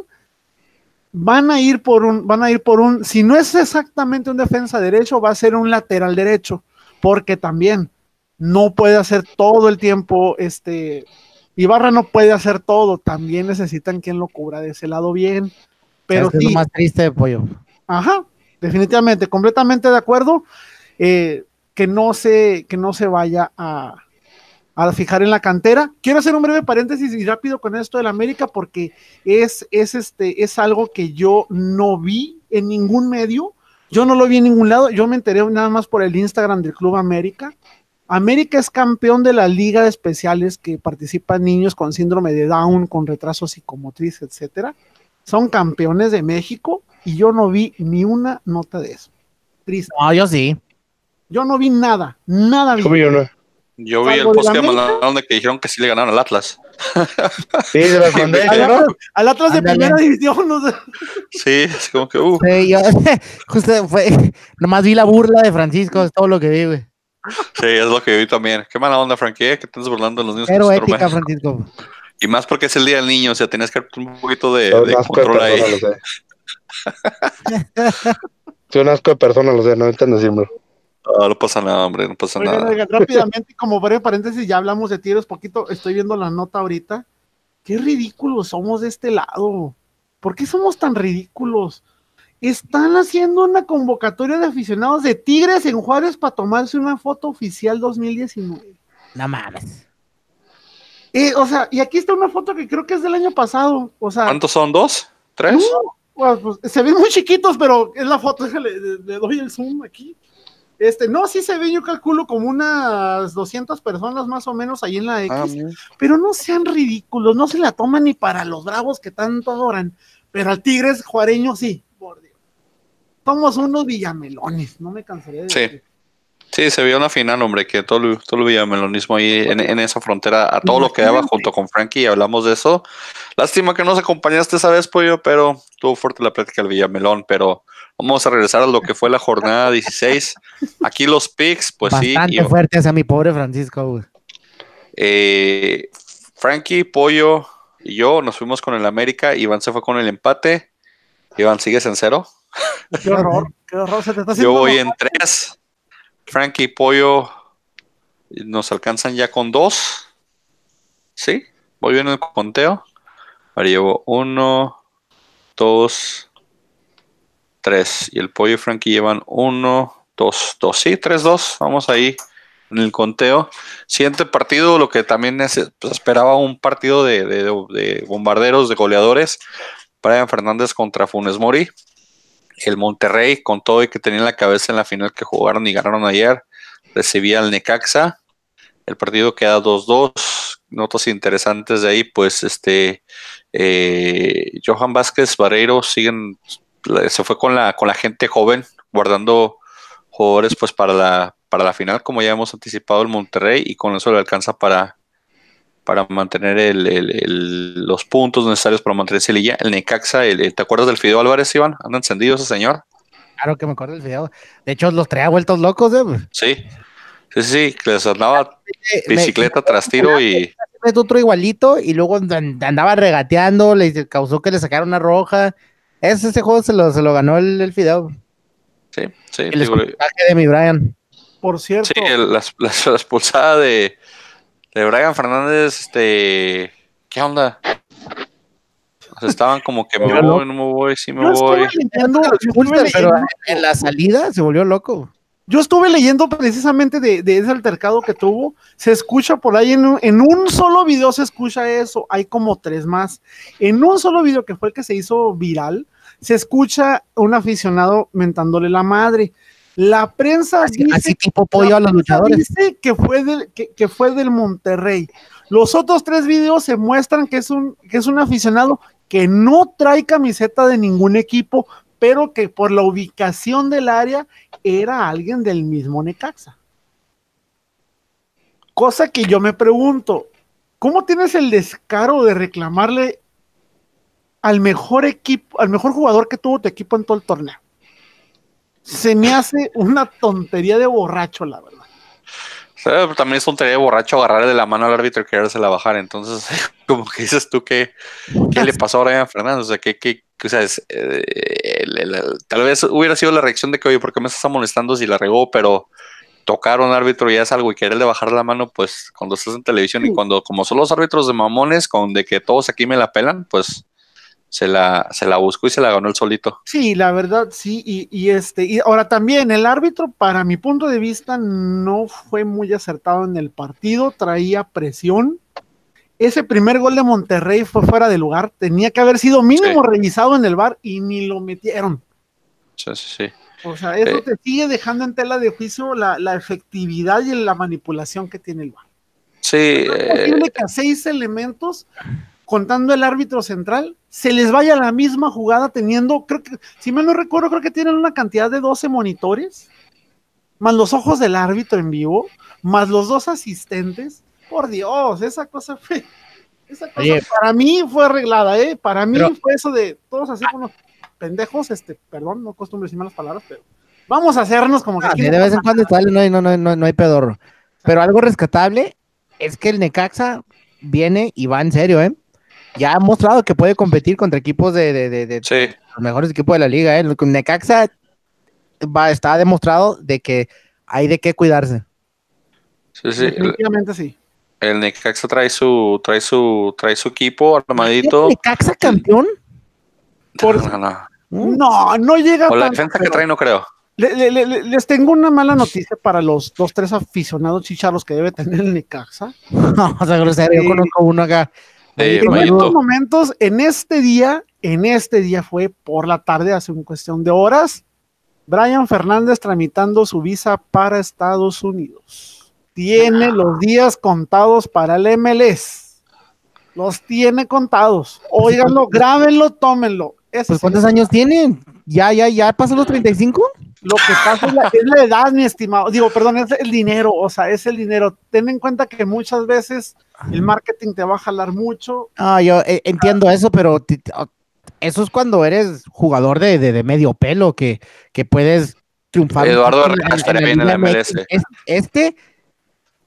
van a ir por un, van a ir por un, si no es exactamente un defensa derecho, va a ser un lateral derecho, porque también no puede hacer todo el tiempo, este, Ibarra no puede hacer todo, también necesitan quien lo cubra de ese lado bien, pero ¿Sabes qué es sí, lo más triste de pollo. Ajá, definitivamente, completamente de acuerdo. eh, que no se, que no se vaya a, a fijar en la cantera. Quiero hacer un breve paréntesis y rápido con esto del América, porque es, es, este, es algo que yo no vi en ningún medio. Yo no lo vi en ningún lado. Yo me enteré nada más por el Instagram del Club América. América es campeón de la Liga de Especiales que participan niños con síndrome de Down, con retraso psicomotriz, etcétera. Son campeones de México y yo no vi ni una nota de eso. Triste. No, yo sí. Yo no vi nada, nada vi. Yo vi una. Yo vi el post que mandaron de que dijeron que sí le ganaron al Atlas. Sí, se las mandé, Al ¿no? Atlas, al Atlas de primera división, no sé. Sí, es como que, uh, Sí, yo, justo fue, nomás vi la burla de Francisco, es todo lo que vi, güey. Sí, es lo que vi también. Qué mala onda, Frankie, ¿eh? que estás burlando de los niños. Síndrome. ética, Francisco. Y más porque es el día del niño, o sea, tienes que un poquito de, de control ahí. persona, lo sé. Soy un asco de persona, lo sé, no entiendo decirlo. Ah, no pasa nada, hombre, no pasa Oigan, nada. oigan, rápidamente, como breve paréntesis, ya hablamos de tiros poquito, estoy viendo la nota ahorita. Qué ridículos somos de este lado. ¿Por qué somos tan ridículos? Están haciendo una convocatoria de aficionados de Tigres en Juárez para tomarse una foto oficial 2019. No mames. Eh, o sea, y aquí está una foto que creo que es del año pasado. O sea, ¿Cuántos son? ¿Dos? ¿Tres? No, pues, pues, se ven muy chiquitos, pero es la foto, déjale, le, le doy el zoom aquí. Este, no, sí se ven, yo calculo como unas 200 personas más o menos ahí en la X, Ah, mira. pero no sean ridículos, no se la toman ni para los bravos que tanto adoran, pero al Tigres juareño sí. Somos unos villamelones, no me cansaré de Sí. decir. Sí, se vio una final, hombre, que todo, lo- todo el villamelonismo ahí en, en esa frontera, a todo lo que daba junto con Frankie, y hablamos de eso. Lástima que nos acompañaste esa vez, Pollo, pero tuvo fuerte la plática del Villamelón, pero vamos a regresar a lo que fue la jornada 16. Aquí los picks, pues Bastante sí, y- fuerte hacia mi pobre Francisco, eh, Frankie, Pollo y yo nos fuimos con el América, Iván se fue con el empate. Iván, ¿sigues en cero? Qué horror, qué horror, se te está Yo voy en tres. Frankie y Pollo nos alcanzan ya con dos. ¿Sí? Voy bien en el conteo. Ahora llevo uno, dos, tres. Y el Pollo y Frankie llevan uno, dos, dos. Sí, tres, dos. Vamos ahí en el conteo. Siguiente partido, lo que también es- pues, esperaba un partido de, de- de bombarderos, de goleadores. Brian Fernández contra Funes Mori el Monterrey, con todo y que tenía en la cabeza en la final que jugaron y ganaron ayer, recibía al Necaxa. El partido queda 2-2. Notas interesantes de ahí, pues este eh, Johan Vázquez, Vareiro siguen, se fue con la, con la gente joven, guardando jugadores pues para la, para la final, como ya hemos anticipado el Monterrey, y con eso le alcanza para, para mantener el- el- el- los puntos necesarios para mantenerse en liguilla. El Necaxa, el- el- ¿te acuerdas del Fideo Álvarez, Iván? ¿Anda encendido ese señor? Claro que me acuerdo del video. De hecho, los traía vueltos locos, eh. Sí, sí, sí, sí, que les andaba me- bicicleta tras tiro y otro igualito y luego and- andaba regateando, le causó que le sacaran una roja. Ese, ese juego se lo, se lo ganó el, el Fideo. sí, sí, El digo, de mi Brian. Por cierto, sí, el- la, la- la expulsada de, de Brian Fernández, este, ¿qué onda? O sea, estaban como que me voy, no me voy, sí me yo estuve voy. leyendo, yo estuve Expulsan, pero leyendo- en la salida se volvió loco. Yo estuve leyendo precisamente de, de ese altercado que tuvo. Se escucha por ahí en un, en un solo video, se escucha eso. Hay como tres más. En un solo video que fue el que se hizo viral, se escucha un aficionado mentándole la madre. La prensa Así, dice, así tipo pollo a los luchadores. dice que fue del que, que fue del Monterrey. Los otros tres videos se muestran que es un que es un aficionado que no trae camiseta de ningún equipo, pero que por la ubicación del área era alguien del mismo Necaxa. Cosa que yo me pregunto, ¿cómo tienes el descaro de reclamarle al mejor equipo, al mejor jugador que tuvo tu equipo en todo el torneo? Se me hace una tontería de borracho, la verdad. Pero también es un de borracho agarrarle de la mano al árbitro y querérsela bajar. Entonces, como que dices tú, ¿qué, qué le pasó a Brian Fernández? O sea, ¿qué, qué, o sea, es, eh, el- el- el- tal vez hubiera sido la reacción de que, oye, ¿por qué me estás molestando si la regó? Pero tocar a un árbitro ya es algo y quererle bajar la mano, pues cuando estás en televisión y cuando, como son los árbitros de mamones, con de que todos aquí me la pelan, pues se la, se la buscó y se la ganó el solito. Sí, la verdad, sí, y, y este, y ahora también el árbitro, para mi punto de vista, no fue muy acertado en el partido, traía presión. Ese primer gol de Monterrey fue fuera de lugar, tenía que haber sido mínimo Sí. revisado en el bar y ni lo metieron. Sí, sí, sí. O sea, eso Eh. te sigue dejando en tela de juicio la, la efectividad y la manipulación que tiene el bar. Sí, Es eh, posible que a seis elementos, contando el árbitro central, se les vaya la misma jugada teniendo, creo que, si mal no recuerdo, creo que tienen una cantidad de 12 monitores, más los ojos del árbitro en vivo, más los dos asistentes. Por Dios, esa cosa fue. Esa cosa Oye. para mí fue arreglada, ¿eh? Para mí Pero- fue eso de todos así como pendejos, este, perdón, no acostumbro decir malas palabras, pero vamos a hacernos como que Ah, de vez en cuando sale, no hay, no, no, no, no hay pedorro. Pero algo rescatable es que el Necaxa viene y va en serio, ¿eh? Ya ha mostrado que puede competir contra equipos de, de- de- de sí. los mejores equipos de la liga, ¿eh? El Necaxa va, está demostrado de que hay de qué cuidarse. Sí, sí. El, Definitivamente sí. el Necaxa trae su, trae su, trae su equipo armadito. ¿Necaxa campeón? Por- No, no. Mm. No, no llega O la defensa que trae no creo. Le- le- le- le- les tengo una mala noticia para los dos, tres aficionados chicharros que debe tener el Necaxa. No, o sea, grosero, yo conozco uno acá. Eh, en estos momentos, en este día, en este día fue por la tarde, hace un cuestión de horas, Brian Fernández tramitando su visa para Estados Unidos. Tiene los días contados para el MLS. Los tiene contados. Óiganlo, grábenlo, tómenlo. Ese Pues ¿cuántos años tiene? ¿Ya, ya, ya pasó los 35? Lo que pasa es la, es la edad, mi estimado. Digo, perdón, es el dinero, o sea, es el dinero. Ten en cuenta que muchas veces el marketing te va a jalar mucho. Ah, yo eh, entiendo eso, pero eso es cuando eres jugador de, de- de medio pelo, que, que puedes triunfar. Eduardo estaría bien en la MLS. Este,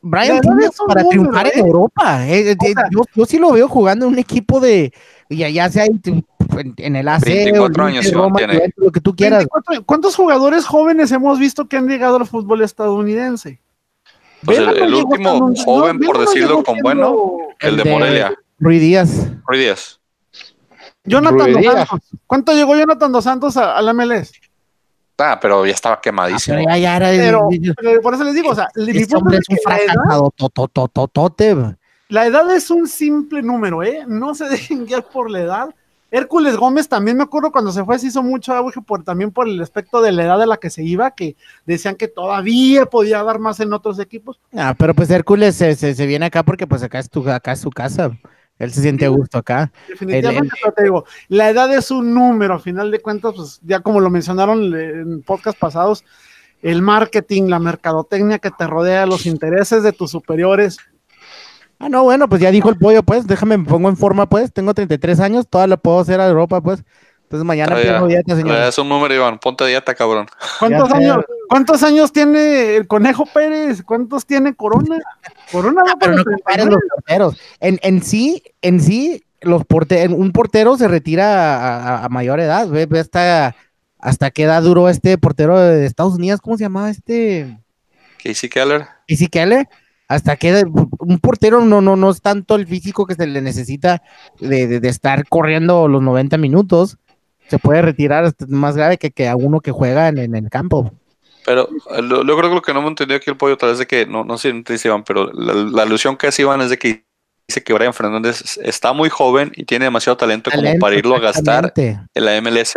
Brian un para triunfar en ¿eh? Europa. eh, eh, O sea- yo, yo sí lo veo jugando en un equipo de, ya, ya sea en, en- en el AC, 24 o en años, Roma, tiene. Lo que tú quieras. 24 ¿Cuántos jugadores jóvenes hemos visto que han llegado al fútbol estadounidense? Pues el- Vela el llegó último tan- joven, por no decirlo con bueno, el de El de- Morelia, Rui Díaz. Ruiz Díaz. Jonathan Rubén Dos Díaz. Santos. ¿Cuánto llegó Jonathan Dos Santos a, a la MLS? Ah, pero ya estaba Ah, quemadísimo. pero ya, ya era. Pero, pero por eso les digo, o sea, mi hombre es un que la edad- fracasado. La edad es un simple número, ¿eh? No se dejen guiar por la edad. Hércules Gómez también me acuerdo cuando se fue, se hizo mucho auge por, también por el aspecto de la edad a la que se iba, que decían que todavía podía dar más en otros equipos. Ah, pero pues Hércules se, se, se viene acá porque pues acá es, tu, acá es su casa. Él se siente a gusto acá. Definitivamente, pero te digo, la edad es un número, a final de cuentas, pues ya como lo mencionaron en podcast pasados, el marketing, la mercadotecnia que te rodea, los intereses de tus superiores. Ah, no, bueno, pues ya dijo el pollo, pues déjame, me pongo en forma, pues. Tengo 33 años, toda la puedo hacer a Europa, pues. Entonces mañana Ah, ya. dieta, señor. Es un número, Iván. Ponte dieta, cabrón. ¿Cuántos Ya años, ¿Cuántos años tiene el Conejo Pérez? ¿Cuántos tiene Corona? Corona va Ah, pero para no los compares 39. los porteros. En, en sí, en sí, los porte- un portero se retira a, a- a mayor edad. Ve, ve hasta, hasta qué edad duró este portero de Estados Unidos, ¿cómo se llamaba este? Casey Keller. Casey Keller, hasta que un portero no, no, no es tanto el físico que se le necesita de, de- de estar corriendo los 90 minutos. Se puede retirar hasta más grave que, que a uno que juega en, en el campo. Pero eh, lo- yo creo que lo que no me entendió aquí el pollo, tal vez de que, no, no sé si dice Iván, pero la, la alusión que hace Iván es de que dice que Brian Fernández está muy joven y tiene demasiado talento, como para irlo a gastar en la MLS.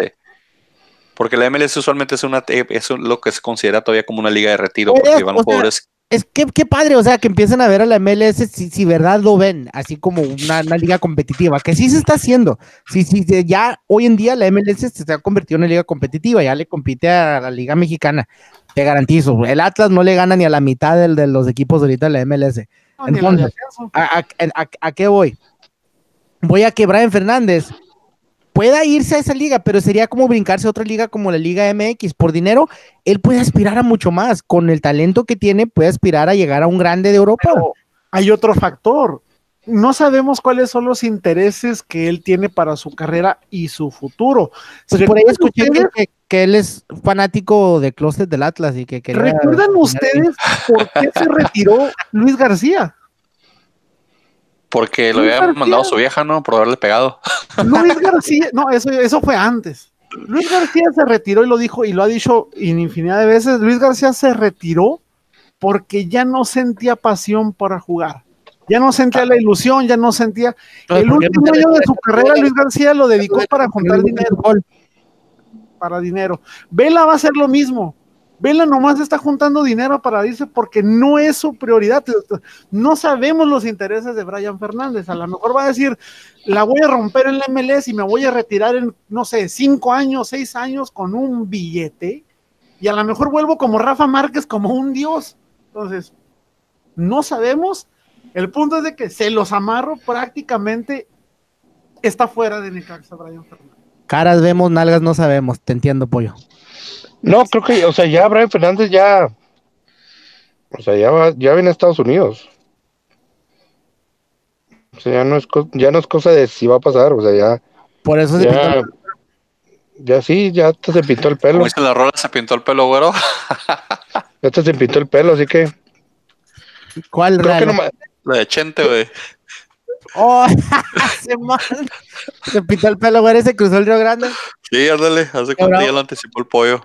Porque la MLS usualmente es una es lo que se considera todavía como una liga de retiro, porque van sea, jugadores. Es que qué padre, o sea, que empiecen a ver a la MLS si, si verdad lo ven, así como una, una liga competitiva, que sí se está haciendo. Sí, sí, ya hoy en día la MLS se ha convertido en una liga competitiva, ya le compite a la liga mexicana. Te garantizo, el Atlas no le gana ni a la mitad del, de los equipos ahorita de la MLS. No, ni en Entonces, el descenso. ¿A, a- a- a qué voy? Voy a que Brian Fernández pueda irse a esa liga, pero sería como brincarse a otra liga como la Liga MX. Por dinero, él puede aspirar a mucho más. Con el talento que tiene, puede aspirar a llegar a un grande de Europa. Pero hay otro factor. No sabemos cuáles son los intereses que él tiene para su carrera y su futuro. Pues por ahí ¿Recuerdan escuché que- que él es fanático de Closet del Atlas y que quería- ¿Recuerdan ustedes por qué se retiró Luis García? Porque lo había García. mandado su vieja, ¿no? Por haberle pegado. Luis García, no, eso, eso fue antes. Luis García se retiró y lo dijo, y lo ha dicho en infinidad de veces. Luis García se retiró porque ya no sentía pasión para jugar. Ya no sentía la ilusión, ya no sentía. Entonces, El ¿por qué último año de su carrera, Luis García lo dedicó para juntar dinero. Para dinero. Vela va a hacer lo mismo. Vela nomás está juntando dinero para irse porque no es su prioridad. No sabemos los intereses de Brian Fernández. A lo mejor va a decir, la voy a romper en la MLS y me voy a retirar en, no sé, cinco años, seis años con un billete. Y a lo mejor vuelvo como Rafa Márquez, como un dios. Entonces, no sabemos. El punto es de que se los amarro prácticamente está fuera de Necaxa Brian Fernández. Caras vemos, nalgas no sabemos. Te entiendo, pollo. No, creo que, o sea, ya Brian Fernández ya, o sea, ya va, ya viene a Estados Unidos. O sea, ya no es, ya no es cosa de si va a pasar, o sea, ya, Por eso se ya, ya sí, ya te se pintó el pelo, Como dice la rola, se pintó el pelo güero. ya te se pintó el pelo, así que ¿Cuál creo que nomás, La de Chente, güey. Oh, se mal. Se pintó el pelo, güey, se cruzó el Río Grande. Sí, ándale. Hace cuenta ya lo anticipó el pollo.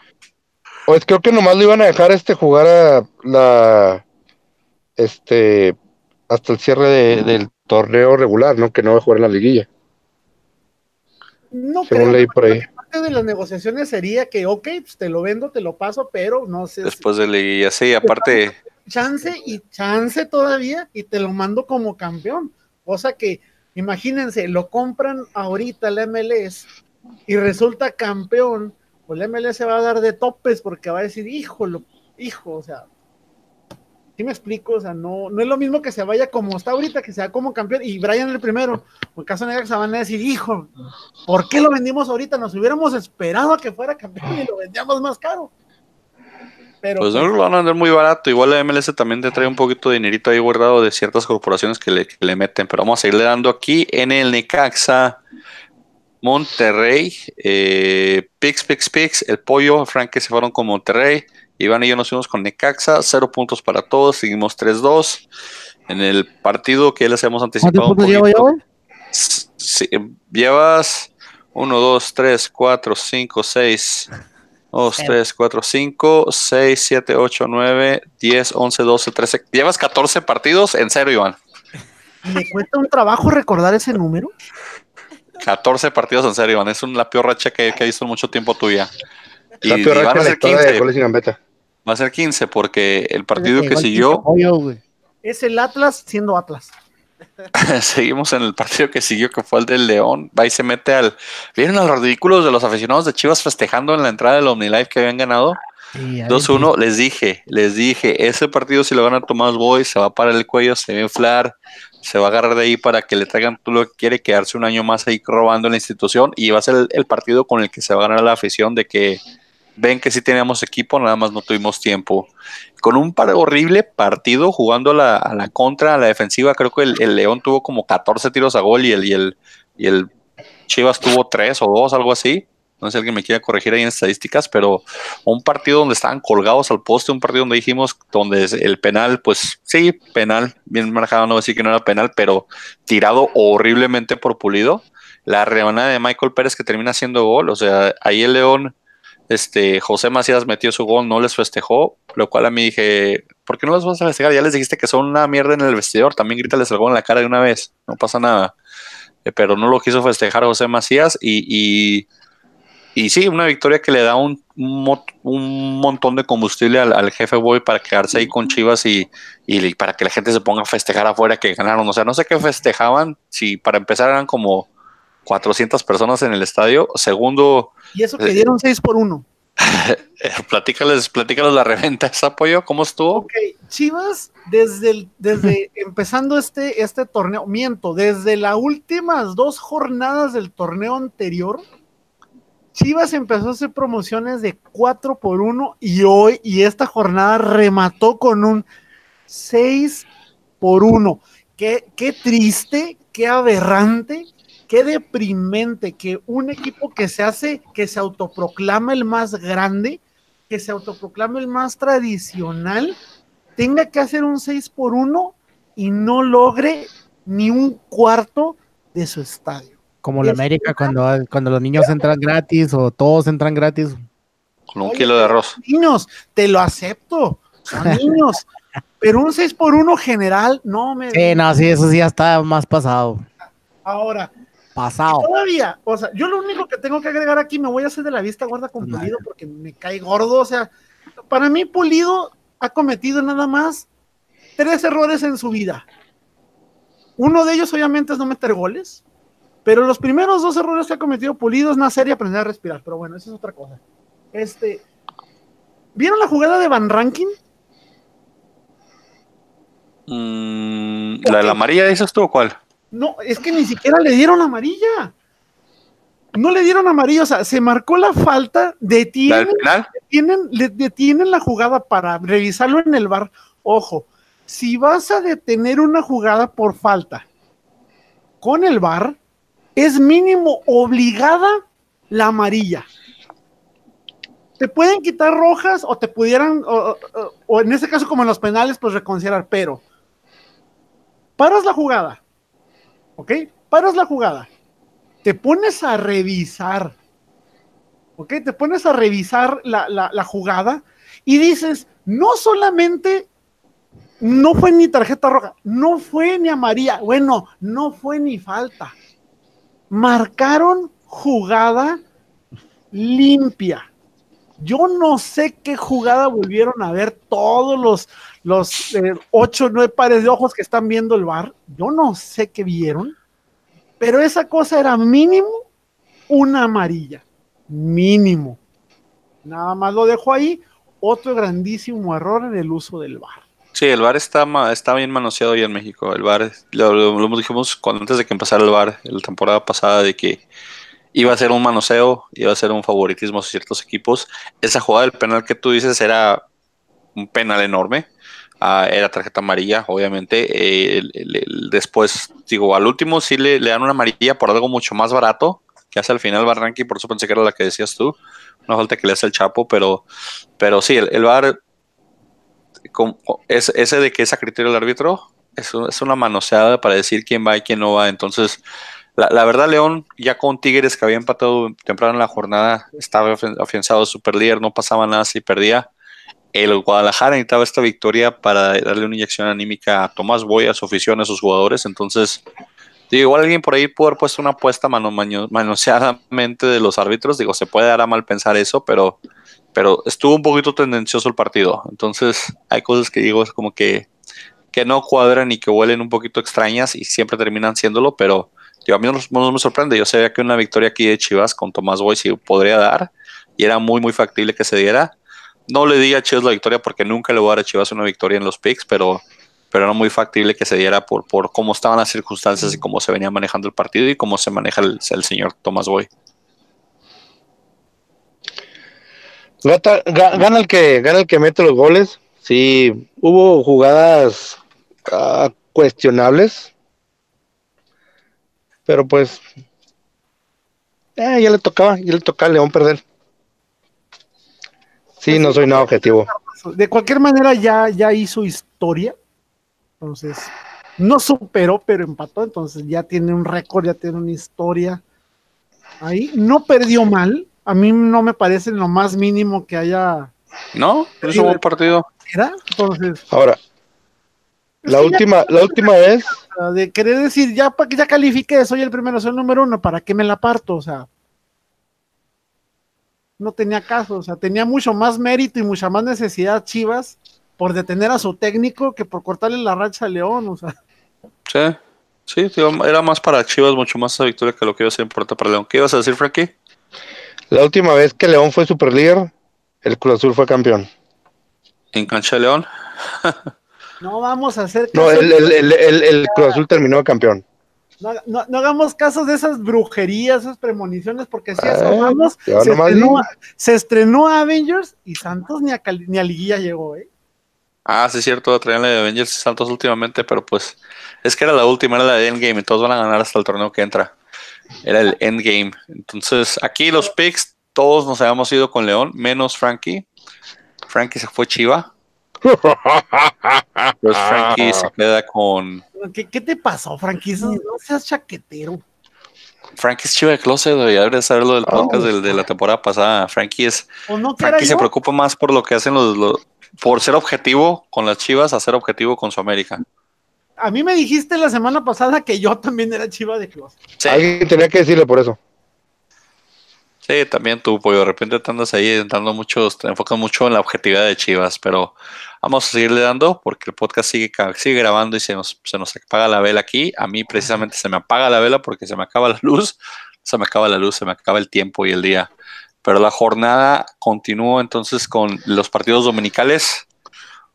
Pues creo que nomás lo iban a dejar este jugar a la, este, hasta el cierre de- del torneo regular, ¿no? Que no va a jugar en la liguilla, No según creo. leí por ahí. parte de las negociaciones sería que, ok, pues te lo vendo, te lo paso, pero no sé, si Después de liguilla. Sí, aparte, chance y chance todavía y te lo mando como campeón. Cosa que, imagínense, lo compran ahorita la MLS y resulta campeón, pues la MLS se va a dar de topes porque va a decir, hijo, lo- hijo, o sea, ¿sí me explico? O sea, no, no es lo mismo que se vaya como está ahorita, que sea como campeón y Brian el primero. En caso de Necaxa van a decir, hijo, ¿por qué lo vendimos ahorita? Nos hubiéramos esperado a que fuera campeón y lo vendíamos más caro. Pero pues no lo van a vender muy barato. Igual la MLS también te trae un poquito de dinerito ahí guardado de ciertas corporaciones que le, que le meten. Pero vamos a seguirle dando aquí en el Necaxa, Monterrey, eh, Pix, Pix, Pix, el pollo, Frank que se fueron con Monterrey. Iván y yo nos fuimos con Necaxa, cero puntos para todos, seguimos 3-2. En el partido que les hemos ¿Cuántos anticipado. un puntos llevo yo, sí, llevas 1, 2, 3, 4, 5, 6, 2, Cero. 3, 4, 5, 6, 7, 8, 9, 10, 11, 12, 13. Llevas 14 partidos en cero, Iván. me cuesta un trabajo recordar ese número. 14 partidos en serio, Iván. Es un- la peor racha que, que he visto en mucho tiempo tuya. Y, La peor racha a ser historia de 15. goles sin gambeta. Va a ser 15 porque el partido que siguió. Es el Atlas siendo Atlas. seguimos en el partido que siguió, que fue el del León. Va y se mete al. ¿Vieron a los ridículos de los aficionados de Chivas festejando en la entrada del OmniLife que habían ganado? Sí, ya 2-1, les dije, les dije, ese partido si lo gana Tomás Boy, se va a parar el cuello, se va a inflar, se va a agarrar de ahí para que le traigan todo lo que quiere, quedarse un año más ahí robando la institución y va a ser el, partido con el que se va a ganar la afición de que ven que sí teníamos equipo, nada más no tuvimos tiempo. Con un par horrible partido jugando a la, a la contra, a la defensiva, creo que el, el León tuvo como 14 tiros a gol y el, y el, y el Chivas tuvo 3 o 2, algo así. No sé si alguien me quiere corregir ahí en estadísticas, pero un partido donde estaban colgados al poste, un partido donde dijimos, donde el penal, pues sí, penal, bien marcado, no voy a decir que no era penal, pero tirado horriblemente por Pulido. La rebanada de Michael Pérez que termina haciendo gol, o sea, ahí el León, este, José Macías metió su gol, no les festejó, lo cual a mí dije, ¿por qué no les vas a festejar? Ya les dijiste que son una mierda en el vestidor, también grítales el gol en la cara de una vez, no pasa nada. Eh, pero no lo quiso festejar José Macías y, y sí, una victoria que le da un, un, mo- un montón de combustible al, al jefe Boy para quedarse ahí con Chivas y, y para que la gente se ponga a festejar afuera que ganaron. O sea, no sé qué festejaban, si para empezar eran como 400 personas en el estadio. Segundo, Y eso que dieron 6 por 1. eh, platícales, platícales la reventa, ese apoyo, ¿cómo estuvo? Ok, Chivas, desde, el- desde empezando este, este torneo, miento, desde las últimas dos jornadas del torneo anterior, Chivas empezó a hacer promociones de 4 por 1 y hoy, y esta jornada remató con un 6 por 1. Qué, qué triste, qué aberrante, qué deprimente que un equipo que se hace, que se autoproclama el más grande, que se autoproclama el más tradicional, tenga que hacer un 6 por 1 y no logre ni un cuarto de su estadio. Como la América cuando, cuando los niños entran gratis o todos entran gratis. Con un Oye, kilo de arroz. Niños, te lo acepto, son niños, pero un 6 por 1 general, no me... Sí, no, sí, eso sí ya está más pasado. Ahora, Pasado. todavía, o sea, yo lo único que tengo que agregar aquí, me voy a hacer de la vista guarda con Madre. Pulido porque me cae gordo, o sea, para mí Pulido ha cometido nada más tres errores en su vida. Uno de ellos obviamente es no meter goles, pero los primeros dos errores que ha cometido Pulido es nacer y aprender a respirar, pero bueno, eso es otra cosa. Este, ¿vieron la jugada de Van Rankin? Mm, ¿La de la María dices tú o cuál? No, es que ni siquiera le dieron amarilla. No le dieron amarilla, o sea, se marcó la falta, ¿La detienen, final? detienen, le detienen la jugada para revisarlo en el bar. Ojo, si vas a detener una jugada por falta con el bar, es mínimo obligada la amarilla. Te pueden quitar rojas o te pudieran, o, en ese caso como en los penales, pues reconsiderar, pero paras la jugada, ¿ok? Paras la jugada, te pones a revisar, ¿ok? Te pones a revisar la, la- la jugada y dices, no solamente no fue ni tarjeta roja, no fue ni amarilla, bueno, no fue ni falta. Marcaron jugada limpia. Yo no sé qué jugada volvieron a ver todos los, los eh, ocho nueve pares de ojos que están viendo el bar. Yo no sé qué vieron, pero esa cosa era mínimo una amarilla. Mínimo. Nada más lo dejo ahí. Otro grandísimo error en el uso del bar. Sí, el bar está, ma- está bien manoseado hoy en México. El bar, lo, dijimos cuando, antes de que empezara el bar, la temporada pasada, de que iba a ser un manoseo, iba a ser un favoritismo a ciertos equipos. Esa jugada del penal que tú dices era un penal enorme. Ah, era tarjeta amarilla, obviamente. Eh, después, digo, al último sí le, le dan una amarilla por algo mucho más barato que hace al final Barranqui, por eso pensé que era la que decías tú. Una falta que le hace el Chapo, pero, pero sí, el, el bar es, ese de que es a criterio del árbitro es, es una manoseada para decir quién va y quién no va. Entonces, la, la verdad, León, ya con Tigres que había empatado temprano en la jornada, estaba afi- afianzado super líder, no pasaba nada si perdía. El Guadalajara necesitaba esta victoria para darle una inyección anímica a Tomás Boy, a su afición, a sus jugadores. Entonces, digo, igual alguien por ahí pudo haber puesto una apuesta mano, manoseadamente de los árbitros. Digo, se puede dar a mal pensar eso, pero pero estuvo un poquito tendencioso el partido. Entonces, hay cosas que digo, como que, que no cuadran y que huelen un poquito extrañas y siempre terminan siéndolo, pero a mí no, no me sorprende. Yo sabía que una victoria aquí de Chivas con Tomás Boy sí podría dar y era muy, muy factible que se diera. No le di a Chivas la victoria porque nunca le voy a dar a Chivas una victoria en los picks, pero, pero era muy factible que se diera por, por cómo estaban las circunstancias y cómo se venía manejando el partido y cómo se maneja el, el señor Tomás Boy. Gata- ga- gana el que gana el que mete los goles. Sí, hubo jugadas ah, cuestionables. Pero pues eh, ya le tocaba, ya le tocaba a León perder. Sí, no soy nada objetivo. De cualquier manera, ya, ya hizo historia. Entonces, no superó, pero empató. Entonces, ya tiene un récord, ya tiene una historia. Ahí no perdió mal. A mí no me parece lo más mínimo que haya. ¿No? Es un buen partido. Era. Entonces, Ahora, la última, la última vez, de querer decir, ya para que ya califique, soy el primero, soy el número uno, ¿para qué me la parto? O sea, no tenía caso, o sea, tenía mucho más mérito y mucha más necesidad Chivas por detener a su técnico que por cortarle la racha a León, o sea. Sí, sí, era más para Chivas, mucho más esa victoria que lo que iba a ser importante para León. ¿Qué ibas a decir, Frankie? La última vez que León fue superlíder, el Cruz Azul fue campeón. ¿En cancha de León? no vamos a hacer No, el, el, el, el Cruz Azul terminó campeón. No, no, no, hagamos caso de esas brujerías, esas premoniciones, porque si Eh, asomamos, yo se estrenó, se estrenó Avengers y Santos ni a, Cali- ni a Liguilla llegó, ¿eh? Ah, sí, es cierto, traían la de Avengers y Santos últimamente, pero pues es que era la última, era la de Endgame, y todos van a ganar hasta el torneo que entra. Era el Endgame. Entonces, aquí los picks, todos nos habíamos ido con León, menos Frankie. Frankie se fue Chiva. Pues Frankie se queda con. ¿Qué, qué te pasó, franquicia? No seas chaquetero. Frankie es Chiva de Closet, deberías saberlo del Oh. podcast del- de, la temporada pasada. Frankie es. ¿O no Frankie se yo? preocupa más por lo que hacen los, los- por ser objetivo con las Chivas a ser objetivo con su América. A mí me dijiste la semana pasada que yo también era chiva de closet. Sí. Alguien tenía que decirle por eso. Sí, también tú, pollo. De repente te andas ahí dando mucho, te enfocas mucho en la objetividad de Chivas, pero vamos a seguirle dando porque el podcast sigue, sigue grabando y se nos, se nos apaga la vela aquí. A mí precisamente se me apaga la vela porque se me acaba la luz, se me acaba la luz, se me acaba el tiempo y el día. Pero la jornada continúa entonces con los partidos dominicales.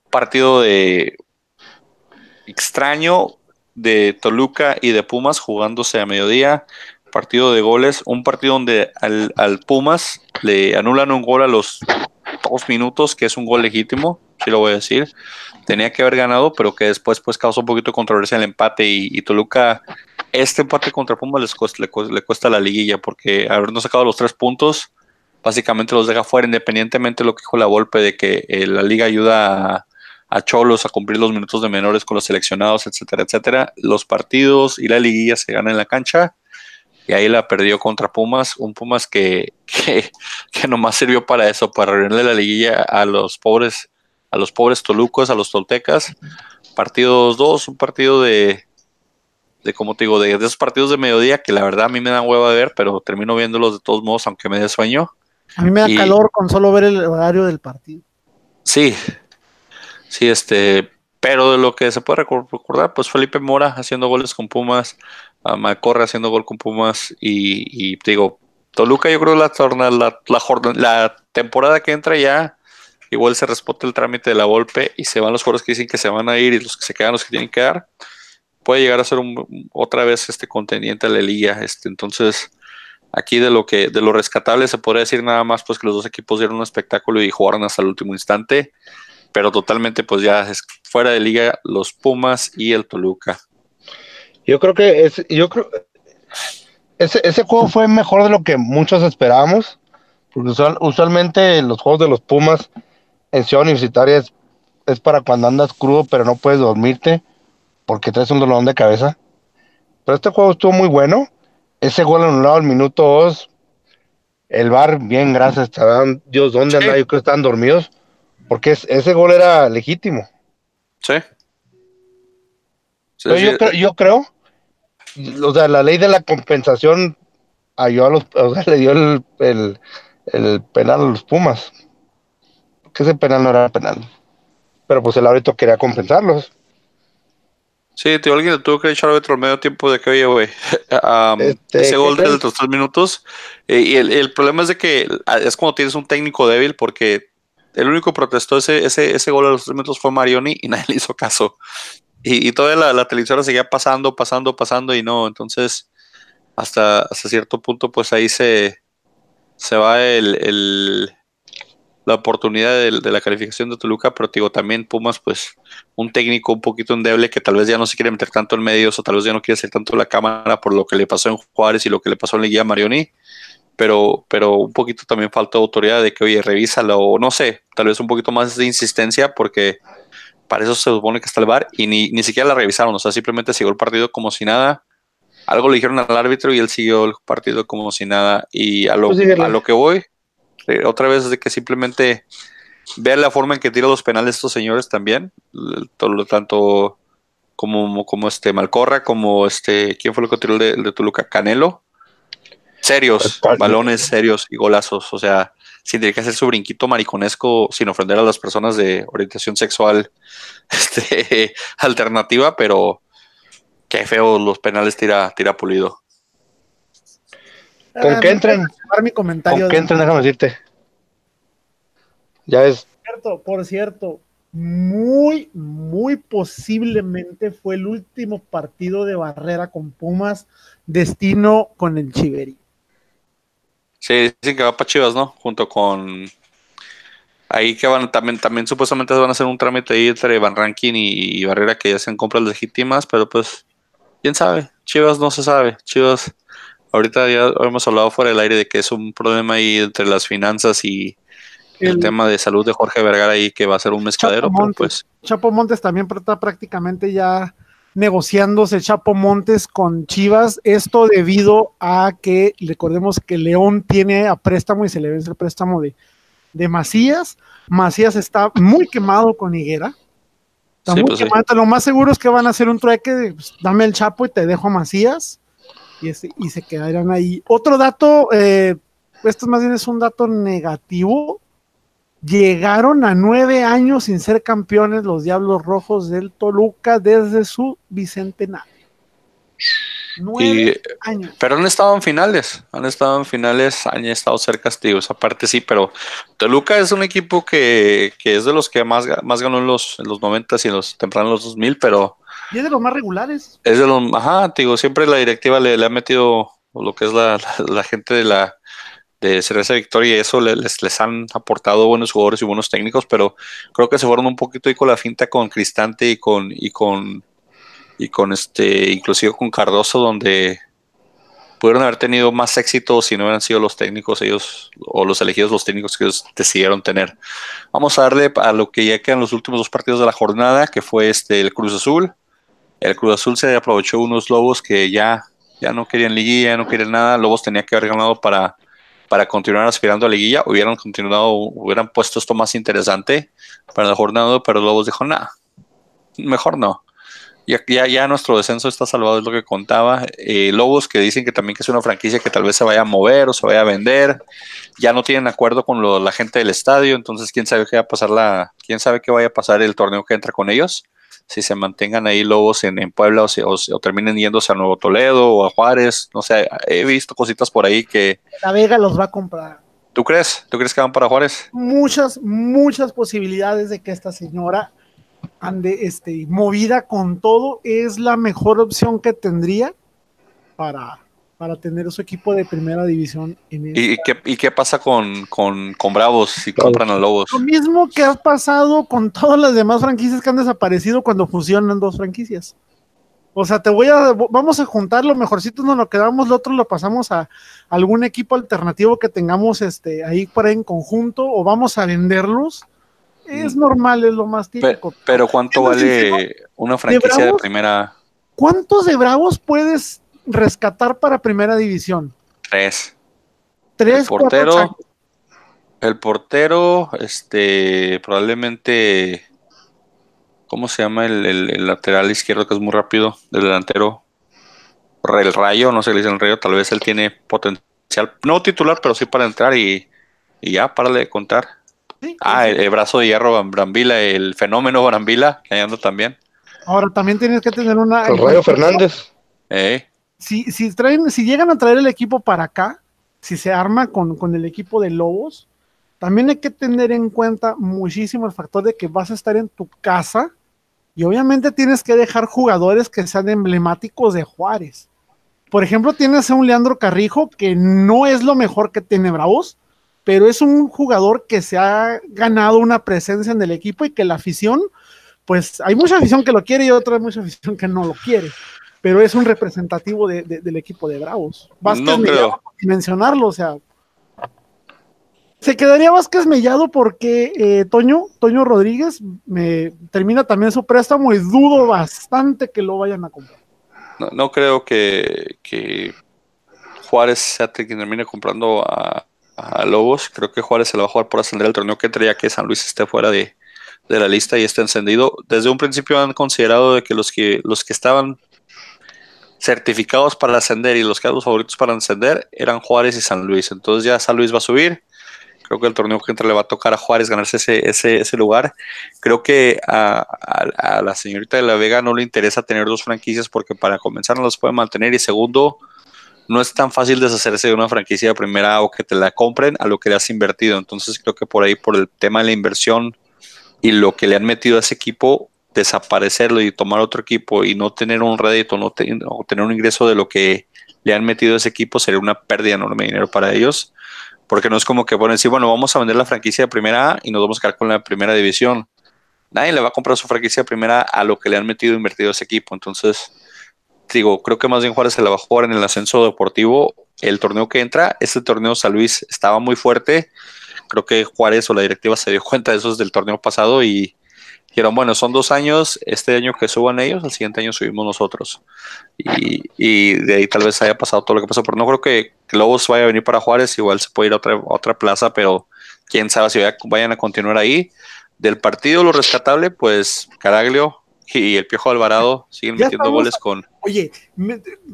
Partido de extraño de Toluca y de Pumas jugándose a mediodía partido de goles, un partido donde al, Pumas le anulan un gol a los dos minutos, que es un gol legítimo, sí lo voy a decir. Tenía que haber ganado, pero que después pues causó un poquito de controversia el empate y, Toluca, este empate contra Pumas les cuesta, le, cuesta, le cuesta la liguilla porque habernos sacado los tres puntos, básicamente los deja fuera, independientemente de lo que dijo la Volpe de que eh, la liga ayuda a, a Cholos a cumplir los minutos de menores con los seleccionados, etcétera, etcétera. Los partidos y la liguilla se ganan en la cancha y ahí la perdió contra Pumas, un Pumas que, que, que nomás sirvió para eso, para arruinarle la liguilla a los pobres, a los pobres tolucos, a los toltecas. Partidos dos, un partido de, de como te digo, de, de esos partidos de mediodía que la verdad a mí me dan hueva de ver, pero termino viéndolos de todos modos, aunque me dé sueño. A mí me da Y- calor con solo ver el horario del partido. Sí, sí, este, pero de lo que se puede recor- recordar, pues Felipe Mora haciendo goles con Pumas, a Malcorra haciendo gol con Pumas y, y digo, Toluca yo creo la, torna- la, la, temporada que entra ya igual se responde el trámite de la Volpe y se van los jugadores que dicen que se van a ir y los que se quedan los que tienen que dar. Puede llegar a ser un- otra vez este contendiente a la liga. Este, entonces, aquí de lo que de lo rescatable se podría decir nada más pues que los dos equipos dieron un espectáculo y jugaron hasta el último instante, pero totalmente pues ya es fuera de liga los Pumas y el Toluca. Yo creo que es, yo creo ese, ese juego fue mejor de lo que muchos esperábamos. Porque usual- usualmente los juegos de los Pumas en Ciudad Universitaria es, es para cuando andas crudo, pero no puedes dormirte porque traes un dolor de cabeza. Pero este juego estuvo muy bueno. Ese gol anulado al minuto 2. El bar, bien, gracias. Dios, ¿dónde Sí. andaba? Yo creo que estaban dormidos. Porque es- ese gol era legítimo. Sí. Sí, Pero sí, yo, creo, yo creo, o sea, la ley de la compensación ayudó a los, o sea, le dio el, el, el penal a los Pumas. Que ese penal no era penal. Pero pues el árbitro quería compensarlos. Sí, tío, alguien le tuvo que echar al medio tiempo de que, oye, güey, am, Este, ese gol ¿qué de los tres minutos. eh, y el, el problema es de que ah, es cuando tienes un técnico débil, porque el único protestó ese, ese, ese gol a los tres minutos fue Marioni y nadie le hizo caso. Y, toda la, televisora seguía pasando, pasando, pasando y no. Entonces, hasta, hasta cierto punto, pues ahí se, se va el, el- la oportunidad de, la calificación de Toluca, pero digo, también Pumas, pues un técnico un poquito endeble que tal vez ya no se quiere meter tanto en medios o tal vez ya no quiere hacer tanto la cámara por lo que le pasó en Juárez y lo que le pasó en la guía Marioni, pero, pero un poquito también falta autoridad de que, oye, revísalo o no sé, tal vez un poquito más de insistencia porque para eso se supone que está el VAR y ni, ni siquiera la revisaron, o sea, simplemente siguió el partido como si nada. Algo le dijeron al árbitro y él siguió el partido como si nada. Y a lo, Pues a lo que voy, eh, otra vez es de que simplemente ver la forma en que tiran los penales estos señores también, todo- tanto como, como este Malcorra, como este, ¿quién fue el que tiró el de, el de Toluca? Canelo. Serios, balones serios y golazos. O sea, sin tener que hacer su brinquito mariconesco sin ofender a las personas de orientación sexual este, alternativa, pero qué feo los penales tira, tira pulido. ¿Con Ah, qué dar mi comentario ¿Con qué entran? Déjame decirte. Ya es. cierto, por cierto, muy, muy posiblemente fue el último partido de barrera con Pumas, destino con el Chiveri. Sí, dicen que va para Chivas, ¿no? Junto con. Ahí que van también, también supuestamente van a hacer un trámite ahí entre Van Rankin y, y Barrera que ya hacen compras legítimas, pero pues, quién sabe. Chivas no se sabe. Chivas, ahorita ya hemos hablado fuera del aire de que es un problema ahí entre las finanzas y el, El- tema de salud de Jorge Vergara ahí que va a ser un mezcladero, Montes. pues. Chapo Montes también está prácticamente ya negociándose Chapo Montes con Chivas. Esto debido a que recordemos que León tiene a préstamo y se le vence el préstamo de, de Macías. Macías está muy quemado con Higuera. Está Sí, muy pues sí. quemado. Lo más seguro es que van a hacer un trueque de pues, dame el Chapo y te dejo a Macías. Y, y se quedarán ahí. Otro dato, eh, esto más bien es un dato negativo. Llegaron a nueve años sin ser campeones los Diablos Rojos del Toluca desde su bicentenario. Nueve Y, años. pero han estado en finales, han estado en finales, han estado cerca, tío, esa parte sí, pero Toluca es un equipo que, que es de los que más, más ganó en los, en los 90 y en los tempranos los 2000, pero Y es de los más regulares. es de los, ajá, digo, siempre la directiva le, le ha metido lo que es la, la, la gente de la de Cerveza Victoria y eso le- les, les han aportado buenos jugadores y buenos técnicos, pero creo que se fueron un poquito ahí con la finta con Cristante y con, y con, y con este, inclusive con Cardoso, donde pudieron haber tenido más éxito si no hubieran sido los técnicos ellos o los elegidos los técnicos que ellos decidieron tener. Vamos a darle a lo que ya quedan los últimos dos partidos de la jornada, que fue este el Cruz Azul. El Cruz Azul se aprovechó unos Lobos que ya, ya no querían liguilla, ya no querían nada. Lobos tenía que haber ganado para, para continuar aspirando a liguilla. Hubieran continuado, hubieran puesto esto más interesante para la jornada, pero Lobos dijo, nada, mejor no. Ya, ya, ya nuestro descenso está salvado, es lo que contaba. Eh, Lobos que dicen que también que es una franquicia que tal vez se vaya a mover o se vaya a vender. Ya no tienen acuerdo con lo- la gente del estadio, entonces quién sabe qué va a pasar la, quién sabe qué vaya a pasar el torneo que entra con ellos. Si se mantengan ahí Lobos en, en Puebla o, si- o, terminen yéndose a Nuevo Toledo o a Juárez. No sé, he visto cositas por ahí que. La Vega los va a comprar. ¿Tú crees? ¿Tú crees que van para Juárez? Muchas, muchas posibilidades de que esta señora ande este, movida con todo. Es la mejor opción que tendría para, para tener su equipo de primera división en el ¿Y, qué, y qué pasa con, con, con Bravos si Claro. compran a Lobos? Lo mismo que ha pasado con todas las demás franquicias que han desaparecido cuando fusionan dos franquicias. O sea, te voy a, vamos a juntar lo mejorcito, nos lo quedamos, lo otro lo pasamos a algún equipo alternativo que tengamos este ahí por ahí en conjunto o vamos a venderlos. Es Mm. normal, es lo más típico. pero ¿cuánto vale una franquicia de Bravos? primera ¿Cuántos de Bravos puedes rescatar para primera división? tres? Tres, El portero, el portero, este, probablemente, ¿cómo se llama el, el- el lateral izquierdo que es muy rápido? Del delantero, el Rayo, no sé qué le dicen el Rayo, tal vez él tiene potencial, no titular, pero sí para entrar y, y ya, párale de contar. Sí, Ah, sí. el, el brazo de hierro Bram- Brambila, el fenómeno Brambila, que ahí anda también. Ahora también tienes que tener una. El Rayo Fernández. Eh, si, si, traen, si llegan a traer el equipo para acá, si se arma con, con el equipo de Lobos, también hay que tener en cuenta muchísimo el factor de que vas a estar en tu casa y obviamente tienes que dejar jugadores que sean emblemáticos de Juárez. Por ejemplo, tienes a un Leandro Carrijo que no es lo mejor que tiene Bravos, pero es un jugador que se ha ganado una presencia en el equipo y que la afición, pues hay mucha afición que lo quiere y otra mucha afición que no lo quiere pero es un representativo de- de- del equipo de Bravos. Vázquez No Mellado, sin mencionarlo, o sea. Se quedaría Vázquez Mellado porque eh, Toño, Toño Rodríguez me termina también su préstamo y dudo bastante que lo vayan a comprar. no, no creo que, que Juárez sea el quien termine comprando a, a Lobos. Creo que Juárez se lo va a jugar por ascender el torneo que traía que San Luis esté fuera de, de la lista y esté encendido. Desde un principio han considerado de que los que los que estaban certificados para ascender y los los favoritos para ascender eran Juárez y San Luis. Entonces ya San Luis va a subir. Creo que el torneo que entra le va a tocar a Juárez ganarse ese, ese, ese lugar. Creo que a, a, a, la señorita de la Vega no le interesa tener dos franquicias porque para comenzar no las puede mantener y segundo, no es tan fácil deshacerse de una franquicia de primera o que te la compren a lo que le has invertido. Entonces creo que por ahí, por el tema de la inversión y lo que le han metido a ese equipo, desaparecerlo y tomar otro equipo y no tener un rédito, no, te, no tener un ingreso de lo que le han metido a ese equipo sería una pérdida enorme de dinero para ellos. Porque no es como que ponen decir, bueno, vamos a vender la franquicia de primera y nos vamos a quedar con la primera división. Nadie le va a comprar su franquicia de primera a lo que le han metido invertido a ese equipo. Entonces, digo, creo que más bien Juárez se la va a jugar en el ascenso deportivo. El torneo que entra, este torneo San Luis estaba muy fuerte. Creo que Juárez o la directiva se dio cuenta de eso desde el torneo pasado y dijeron, bueno, son dos años, este año que suban ellos, el siguiente año subimos nosotros. Y, y de ahí tal vez haya pasado todo lo que pasó, pero no creo que, que Lobos vaya a venir para Juárez, igual se puede ir a otra, a otra plaza, pero quién sabe si vaya, vayan a continuar ahí. Del partido, lo rescatable, pues Caraglio y el Piojo Alvarado siguen Ya metiendo goles con... Oye,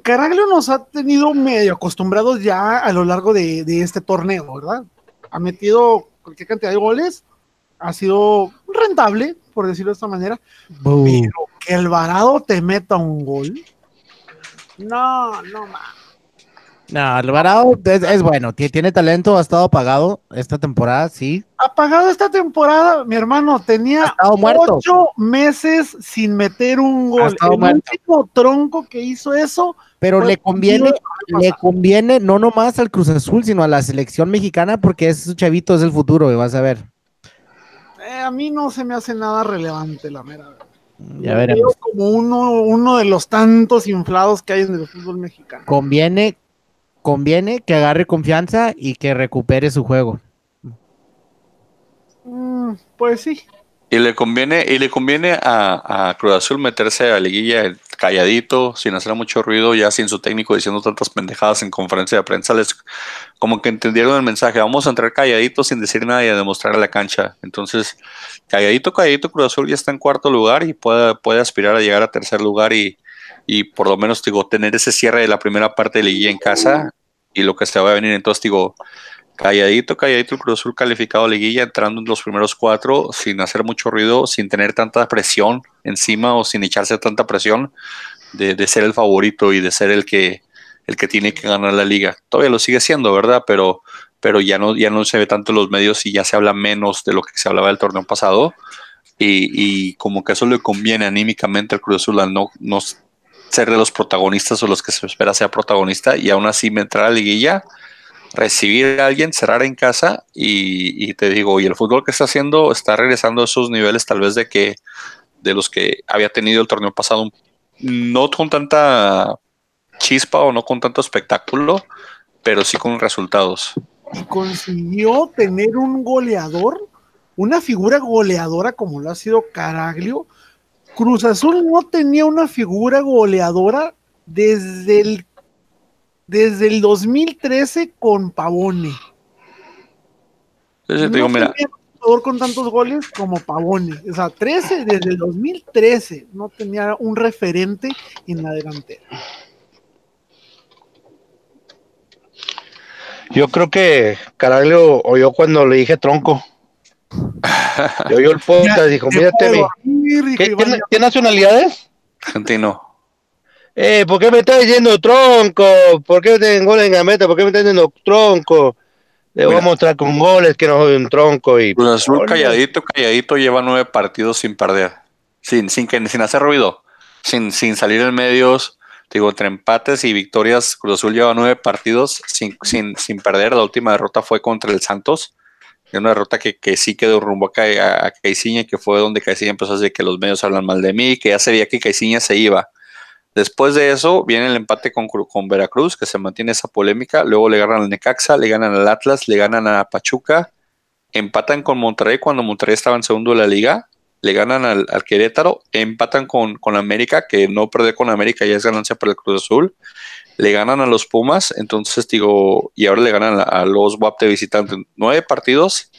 Caraglio nos ha tenido medio acostumbrados ya a lo largo de, de este torneo, ¿verdad? Ha metido cualquier cantidad de goles, ha sido rentable, por decirlo de esta manera, pero que Alvarado te meta un gol. No, no, ma. No, Alvarado es, es bueno, tie- tiene talento, ha estado apagado esta temporada, sí. Apagado esta temporada, mi hermano tenía ocho meses sin meter un gol. El muerto. último tronco que hizo eso Pero le conviene, le conviene no nomás al Cruz Azul, sino a la selección mexicana, porque ese chavito es el futuro, y vas a ver. Eh, a mí no se me hace nada relevante, la mera verdad. Ya Lo veremos. veo como uno, uno de los tantos inflados que hay en el fútbol mexicano. Conviene, conviene que agarre confianza y que recupere su juego. Mm, pues sí. Y le conviene, y le conviene a, a Cruz Azul meterse a liguilla calladito, sin hacer mucho ruido, ya sin su técnico diciendo tantas pendejadas en conferencia de prensa. Les, como que entendieron el mensaje, vamos a entrar calladito sin decir nada y a demostrar a la cancha. Entonces, calladito, calladito, Cruz Azul ya está en cuarto lugar y puede, puede aspirar a llegar a tercer lugar y, y por lo menos digo, tener ese cierre de la primera parte de liguilla en casa y lo que se va a venir. Entonces, digo, calladito, calladito el Cruz Azul calificado a liguilla, entrando en los primeros cuatro, sin hacer mucho ruido, sin tener tanta presión encima o sin echarse tanta presión de, de ser el favorito y de ser el que, el que tiene que ganar la liga. Todavía lo sigue siendo, ¿verdad? Pero, pero ya, no, ya no se ve tanto en los medios y ya se habla menos de lo que se hablaba del torneo pasado. Y, como que eso le conviene anímicamente al Cruz Azul al no, no ser de los protagonistas o los que se espera sea protagonista y aún así entrar a la liguilla recibir a alguien, cerrar en casa y, te digo, y el fútbol que está haciendo está regresando a esos niveles tal vez de que de los que había tenido el torneo pasado, no con tanta chispa o no con tanto espectáculo, pero sí con resultados. Y consiguió tener un goleador, una figura goleadora como lo ha sido Caraglio. Cruz Azul no tenía una figura goleadora desde el, desde el 2013 con Pavone. Entonces te No digo, mira, tenía un jugador con tantos goles como Pavone. O sea, 13 desde el 2013 no tenía un referente en la delantera. Yo creo que Caraglio oyó cuando le dije tronco. Y oyó el podcast y dijo, mírate, mi. ¿Qué, ¿qué, qué nacionalidades? argentino. Eh, ¿por qué me estás diciendo tronco? ¿Por qué me tienen goles en la meta? ¿Por qué me estás diciendo tronco? Le voy Mira. a mostrar con goles que no soy un tronco y Cruz Azul calladito, calladito lleva nueve partidos sin perder, sin, sin, que, sin hacer ruido, sin, sin salir en medios. Digo, entre empates y victorias, Cruz Azul lleva nueve partidos sin, sin, sin perder. La última derrota fue contra el Santos. Una derrota que, que sí quedó rumbo a, a, a que fue donde Caiciña empezó a decir que los medios hablan mal de mí, que ya se veía que Caiciña se iba. Después de eso viene el empate con, Cru- con Veracruz, que se mantiene esa polémica. Luego le ganan al Necaxa, le ganan al Atlas, le ganan a Pachuca, empatan con Monterrey cuando Monterrey estaba en segundo de la liga, le ganan al, Querétaro, empatan con, con América, que no perder con América ya es ganancia para el Cruz Azul, le ganan a los Pumas, entonces digo, y ahora le ganan a, los WAP de visitante. Nueve partidos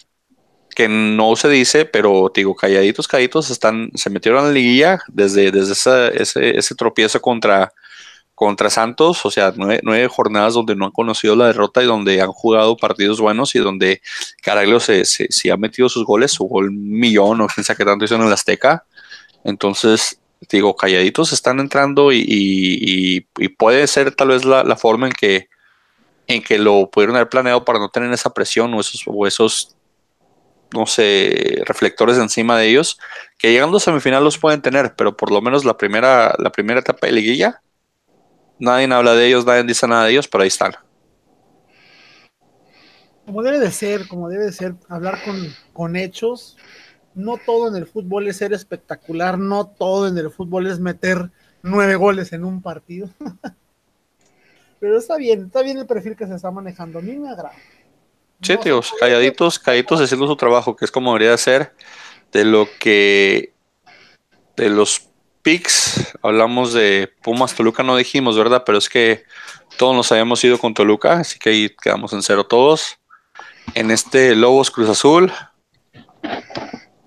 que no se dice, pero digo, calladitos, calladitos, están, se metieron a la liguilla desde, desde ese, ese tropiezo contra, contra Santos, o sea, nueve, jornadas donde no han conocido la derrota y donde han jugado partidos buenos y donde Caraglio se, se, ha metido sus goles, su gol millón o quién sabe qué tanto hizo en el Azteca. Entonces, digo, calladitos están entrando y, y, y puede ser tal vez la, la, forma en que, en que lo pudieron haber planeado para no tener esa presión o esos, o esos no sé, reflectores encima de ellos, que llegando a semifinal los pueden tener, pero por lo menos la primera, la primera etapa de liguilla, nadie habla de ellos, nadie dice nada de ellos, pero ahí están. Como debe de ser, como debe de ser, hablar con, con hechos. No todo en el fútbol es ser espectacular, no todo en el fútbol es meter nueve goles en un partido. pero está bien, está bien el perfil que se está manejando. A mí me agrada. Sí, tíos, calladitos, calladitos haciendo su trabajo, que es como debería ser de lo que de los picks, hablamos de Pumas Toluca, no dijimos, ¿verdad? Pero es que todos nos habíamos ido con Toluca, así que ahí quedamos en cero todos. En este Lobos Cruz Azul,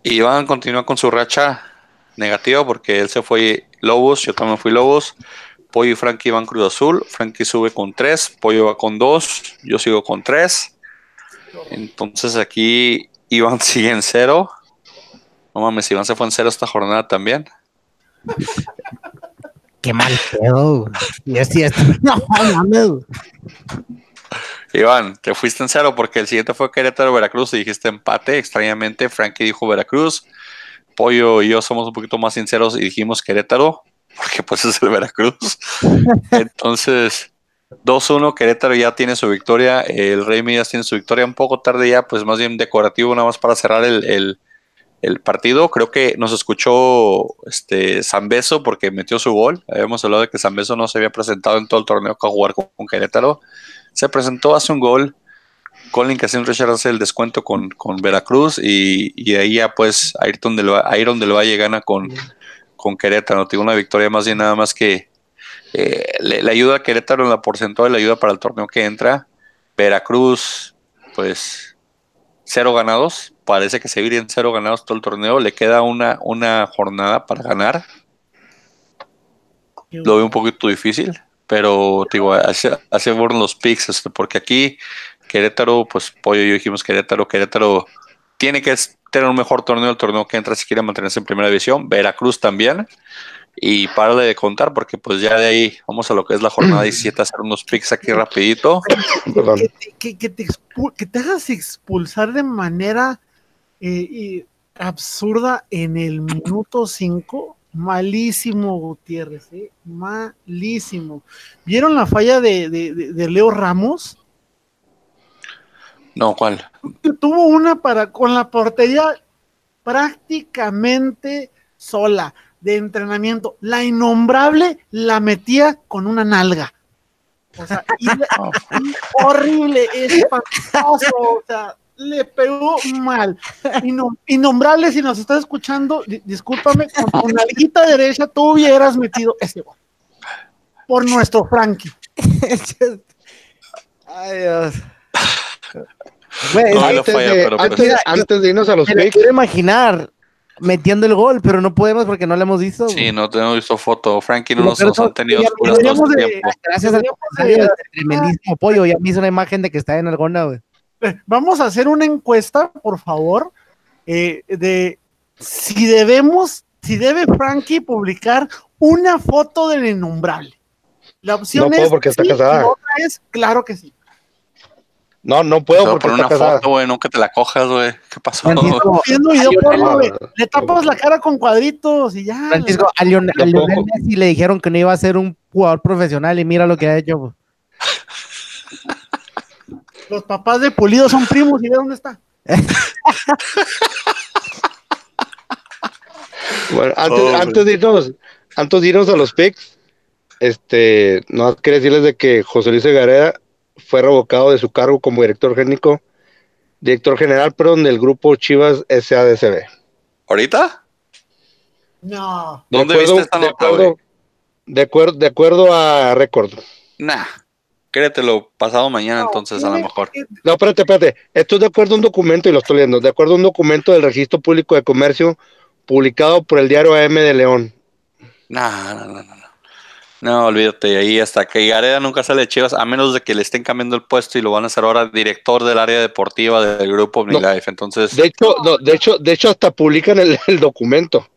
Iván continúa con su racha negativa porque él se fue Lobos, yo también fui Lobos. Pollo y Frankie van Cruz Azul. Frankie sube con tres, Pollo va con dos, yo sigo con tres. Entonces aquí Iván sigue en cero. No mames, Iván se fue en cero esta jornada también. Qué mal pedo. Y así es. No mames. Iván, te fuiste en cero porque el siguiente fue Querétaro Veracruz y dijiste empate. Extrañamente, Frankie dijo Veracruz. Pollo y yo somos un poquito más sinceros y dijimos Querétaro, porque pues es el Veracruz. Entonces, 2-1, Querétaro ya tiene su victoria, el Rey Midas tiene su victoria un poco tarde ya, pues más bien decorativo nada más para cerrar el, el, partido. Creo que nos escuchó este Zambeso porque metió su gol. Habíamos hablado de que Zambeso no se había presentado en todo el torneo que a jugar con, Querétaro. Se presentó, hace un gol. Colin Casin Richard hace el descuento con, con Veracruz y, y, ahí ya pues Ayrton del, Ayrton del Valle gana con, con Querétaro. Tiene una victoria más bien nada más que eh, le, le, ayuda a Querétaro en la porcentual, le ayuda para el torneo que entra. Veracruz, pues cero ganados. Parece que seguir en cero ganados todo el torneo. Le queda una, una jornada para ganar. Lo veo un poquito difícil, pero digo, hace, hace fueron los picks, este, porque aquí Querétaro, pues Pollo y yo dijimos Querétaro, Querétaro tiene que tener un mejor torneo el torneo que entra si quiere mantenerse en primera división. Veracruz también y párale de contar porque pues ya de ahí vamos a lo que es la jornada 17 a hacer unos picks aquí rapidito. Que, que, que, te, que te, hagas expulsar de manera eh, absurda en el minuto 5, malísimo Gutiérrez, eh, malísimo. ¿Vieron la falla de, de, de, Leo Ramos? No, ¿cuál? Tuvo una para con la portería prácticamente sola de entrenamiento. La innombrable la metía con una nalga. O sea, y, y horrible, espantoso, o sea, le pegó mal. Innom innombrable, si nos estás escuchando, discúlpame, con tu nalguita derecha tú hubieras metido ese gol. Por nuestro Frankie. Ay, Dios. No, antes, falla, de, antes, pues, antes, de, irnos a los picks. quiero imaginar metiendo el gol, pero no podemos porque no lo hemos visto. Sí, no tenemos visto foto. Frankie no nos, nos han tenido por todo este tiempo. Gracias al tremendísimo pollo, ya me hizo una imagen de que está en Argona, güey. Vamos a hacer una encuesta, por favor, eh, de si debemos, si debe Frankie publicar una foto del innombrable. La opción no es porque está sí, casada. la otra es claro que sí. No, no puedo Pero porque por una casada. foto, güey, nunca te la cojas, güey. ¿Qué pasó? Francisco, güey. Le tapas la cara con cuadritos y ya. Francisco, a Lionel, a Tampoco. Lionel Messi le dijeron que no iba a ser un jugador profesional y mira lo que ha hecho. Los papás de Pulido son primos y ve dónde está. Bueno, antes, Oh, antes, de irnos, antes de irnos a los picks, este, no quería decirles de que José Luis Segarera fue revocado de su cargo como director técnico, director general, perdón, del grupo Chivas SADCB. ¿Ahorita? No. De ¿Dónde acuerdo- viste esta de nota, güey? acuerdo, de, acuerdo, de acuerdo a récord. Nah. Créetelo pasado mañana, No, entonces, a lo mejor. que- No, espérate, espérate. Esto es de acuerdo a un documento, y lo estoy leyendo, de acuerdo a un documento del Registro Público de Comercio publicado por el diario AM de León. Nah, no, no, no. No. Olvídate, ahí hasta que Gareda nunca sale de Chivas, a menos de que le estén cambiando el puesto y lo van a hacer ahora director del área deportiva del grupo OmniLife. Entonces, De hecho, no, de hecho, de hecho hasta publican el, el documento.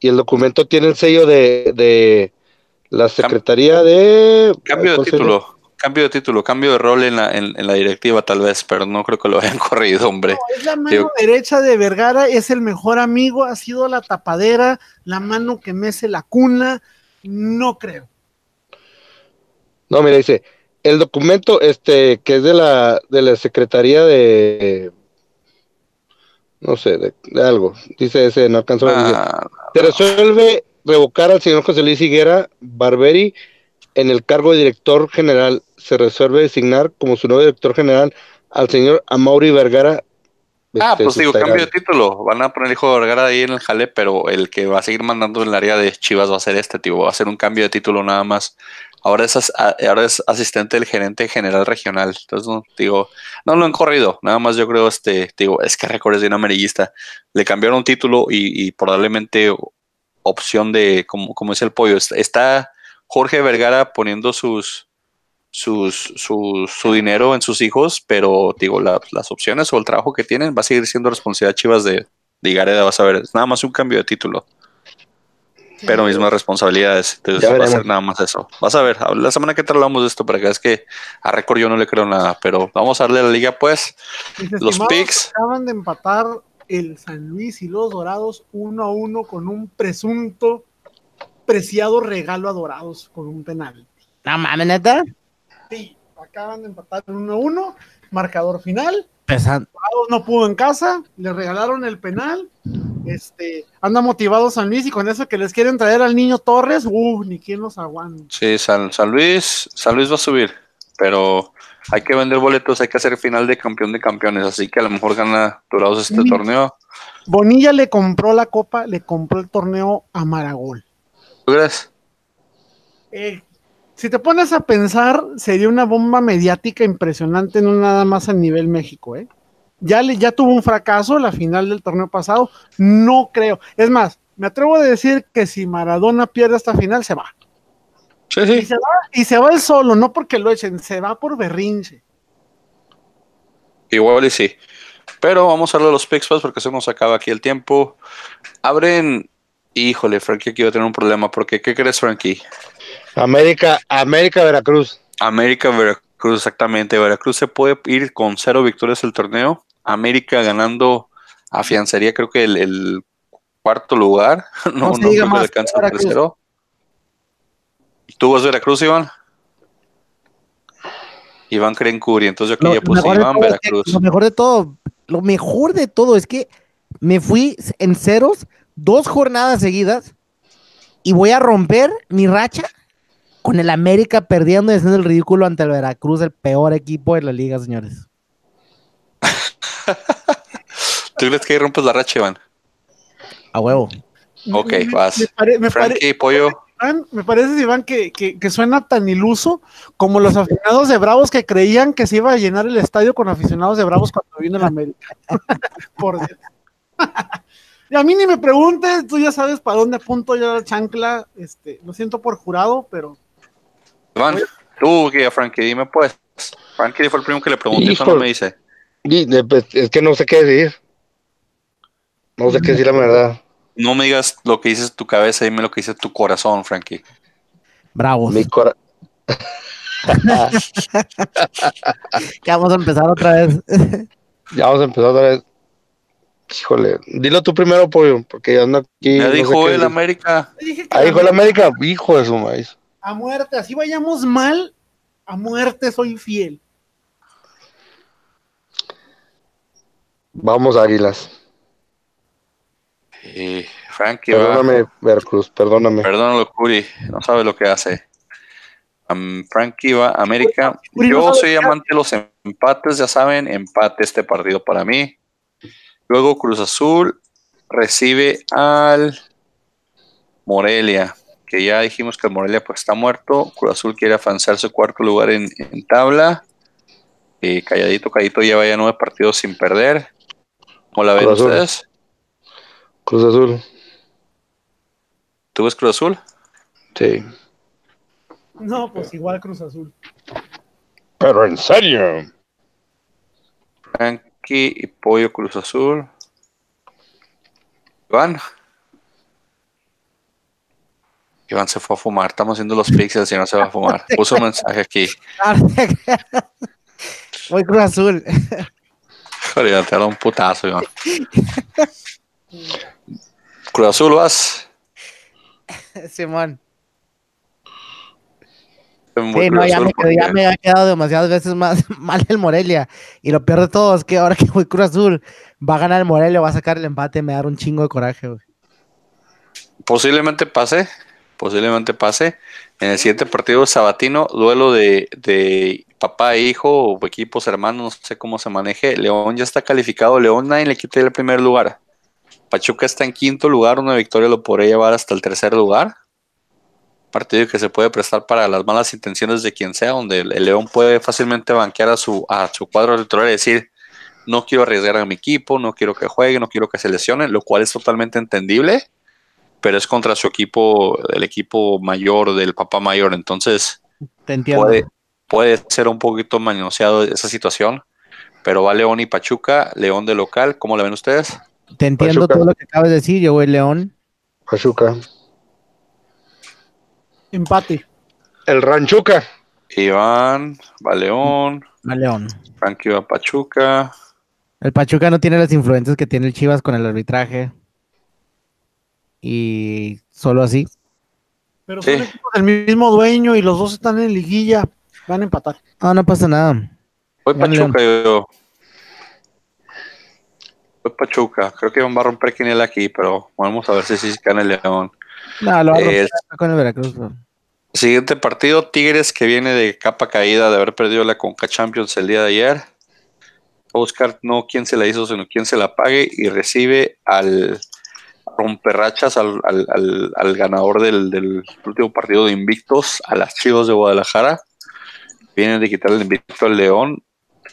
Y el documento tiene el sello de, de la Secretaría de cambio de título, cambio de título, cambio de rol en la, en, en la directiva tal vez, pero no creo que lo hayan corrido, hombre. No, es la mano Digo- derecha de Vergara, es el mejor amigo, ha sido la tapadera, la mano que mece la cuna. No creo. No, mira, dice, el documento este que es de la de la Secretaría de no sé, de, de algo. Dice ese, no alcanzó a. Ah, Se resuelve revocar al señor José Luis Higuera Barberi en el cargo de director general. Se resuelve designar como su nuevo director general al señor Amaury Vergara. Ah, este, pues digo, cambio de título. Van a poner el hijo de Vergara ahí en el jale, pero el que va a seguir mandando en el área de Chivas va a ser este, tío. Va a ser un cambio de título nada más. Ahora es, ahora es asistente del gerente general regional. Entonces, no, digo, no lo han corrido. Nada más yo creo, este, digo, es que récord es de un amarillista. Le cambiaron título y, y probablemente opción de, como, como dice el pollo, est- está Jorge Vergara poniendo sus, sus, su, su dinero en sus hijos, pero digo, la- las opciones o el trabajo que tienen va a seguir siendo responsabilidad Chivas de, de Igareda, vas a ver, es nada más un cambio de título, pero mismas responsabilidades, entonces Ya va a ser nada más eso. Vas a ver, la semana que te hablamos de esto, para que es que a récord yo no le creo nada, pero vamos a darle a la liga pues, Mis los picks, Acaban de empatar el San Luis y los Dorados uno a uno con un presunto preciado regalo a Dorados con un penal. No mames, neta. Sí, acaban de empatar uno a uno, marcador final. Pesan- Dorados no pudo en casa, le regalaron el penal. Este, anda motivado San Luis y con eso que les quieren traer al niño Torres, uh, ni quien los aguanta. sí, San, San Luis, San Luis va a subir, pero hay que vender boletos, hay que hacer final de campeón de campeones, así que a lo mejor gana Dorados este Sí. torneo. Bonilla le compró la copa, le compró el torneo a Maragol. ¿Tú crees? Eh, si te pones a pensar, sería una bomba mediática impresionante, no nada más a nivel México, ¿eh? Ya, le, ya tuvo un fracaso la final del torneo pasado, no creo. Es más, me atrevo a decir que si Maradona pierde esta final, se va. Sí, Y sí. se va, y se va él solo, no porque lo echen, se va por berrinche. Igual y sí. Pero vamos a hablar de los pues, porque se nos acaba aquí el tiempo. Abren. Híjole, Frankie aquí va a tener un problema. Porque, ¿qué crees, Frankie? América, América Veracruz. América, Veracruz, exactamente. Veracruz se puede ir con cero victorias el torneo. América ganando afianzaría, creo que el, el cuarto lugar. No, No no, diga más, alcanza Veracruz. tercero. ¿Tú vas Veracruz, Iván? Iván cree en Curi, entonces yo aquí ya puse Iván todo es que- Veracruz. lo mejor de todo, lo mejor de todo es que me fui en ceros dos jornadas seguidas y voy a romper mi racha con el América perdiendo y haciendo el ridículo ante el Veracruz, el peor equipo de la liga, señores. ¿Tú crees que ahí rompes la racha, Iván? A huevo. Ok, Me- vas. Me, pare- me pare- Frankie, Pollo. Iván, me parece, Iván, que, que- que suena tan iluso como los aficionados de Bravos que creían que se iba a llenar el estadio con aficionados de Bravos cuando vino el América. Por Dios. y a mí ni me preguntes, tú ya sabes para dónde apunto yo la chancla. Este, lo siento por jurado, pero Iván, tú, guía Frankie, dime pues. Frankie fue el primero que le pregunté, eso no me dice. Y, pues, es que no sé qué decir. No sé qué decir la verdad. No me digas lo que dices tu cabeza, dime lo que dice tu corazón, Frankie. Bravos. Mi cora- Ya vamos a empezar otra vez. Ya vamos a empezar otra vez. Híjole, dilo tú primero, pollo, porque ando aquí. Ya no dijo el decir. América. que Ahí fue el América, hijo de su maíz. A muerte, así vayamos mal, a muerte soy fiel. Vamos, Águilas. Y Frankie va. Perdóname, Veracruz, perdóname. Perdónalo, Curi, no sabe lo que hace. Am, Frankie va a América. Yo soy amante de los empates, ya saben, empate este partido para mí. Luego Cruz Azul recibe al Morelia, que ya dijimos que el Morelia pues está muerto. Cruz Azul quiere avanzar su cuarto lugar en, en tabla. Eh, calladito, calladito, lleva ya nueve partidos sin perder. ¿Cómo la ven Cruz Azul. ustedes? Cruz Azul. ¿Tú ves Cruz Azul? Sí. No, pues igual Cruz Azul. Pero en serio. Frankie y Pollo Cruz Azul. Iván. Iván se fue a fumar. Estamos haciendo los pixels y no se va a fumar. Puso un mensaje aquí. Voy Cruz Azul. Joder, te da un putazo, Iván. Cruz Azul vas. Simón. Sí, no, ya me, ya me ha quedado demasiadas veces más mal el Morelia. Y lo peor de todo es que ahora que voy Cruz Azul, va a ganar el Morelia, va a sacar el empate, me va a dar un chingo de coraje, güey. Posiblemente pase, posiblemente pase. En el siguiente partido sabatino, duelo de, de papá e hijo o equipos hermanos, no sé cómo se maneje. León ya está calificado. León nadie le quita el primer lugar. Pachuca está en quinto lugar, una victoria lo podría llevar hasta el tercer lugar. Partido que se puede prestar para las malas intenciones de quien sea, donde el, León puede fácilmente banquear a su, a su cuadro electoral y decir, no quiero arriesgar a mi equipo, no quiero que juegue, no quiero que se lesione, lo cual es totalmente entendible pero es contra su equipo, el equipo mayor del papá mayor, entonces Te entiendo. puede, puede ser un poquito manoseado esa situación, pero va León y Pachuca, León de local, ¿cómo la ven ustedes? Te entiendo Pachuca. todo lo que acabas de decir, yo voy León. Pachuca. Empate. El Ranchuca. Iván, va León, A León. Frankie va Pachuca, El Pachuca no tiene las influencias que tiene el Chivas con el arbitraje. Y solo así. Pero Sí. son equipos del mismo dueño y los dos están en liguilla. Van a empatar. Ah, no pasa nada. voy Gana Pachuca yo. Voy Pachuca, creo que va a romper quiniel aquí, pero vamos a ver si sí gana el León. No, lo va a romper Eh, con el Veracruz. bro. Siguiente partido, Tigres que viene de capa caída de haber perdido la Conca Champions el día de ayer. Buscar no quién se la hizo, sino quién se la pague y recibe al romperrachas, al, al- al- al ganador del, del último partido de Invictos, a las Chivas de Guadalajara. Vienen de quitar el invicto al León.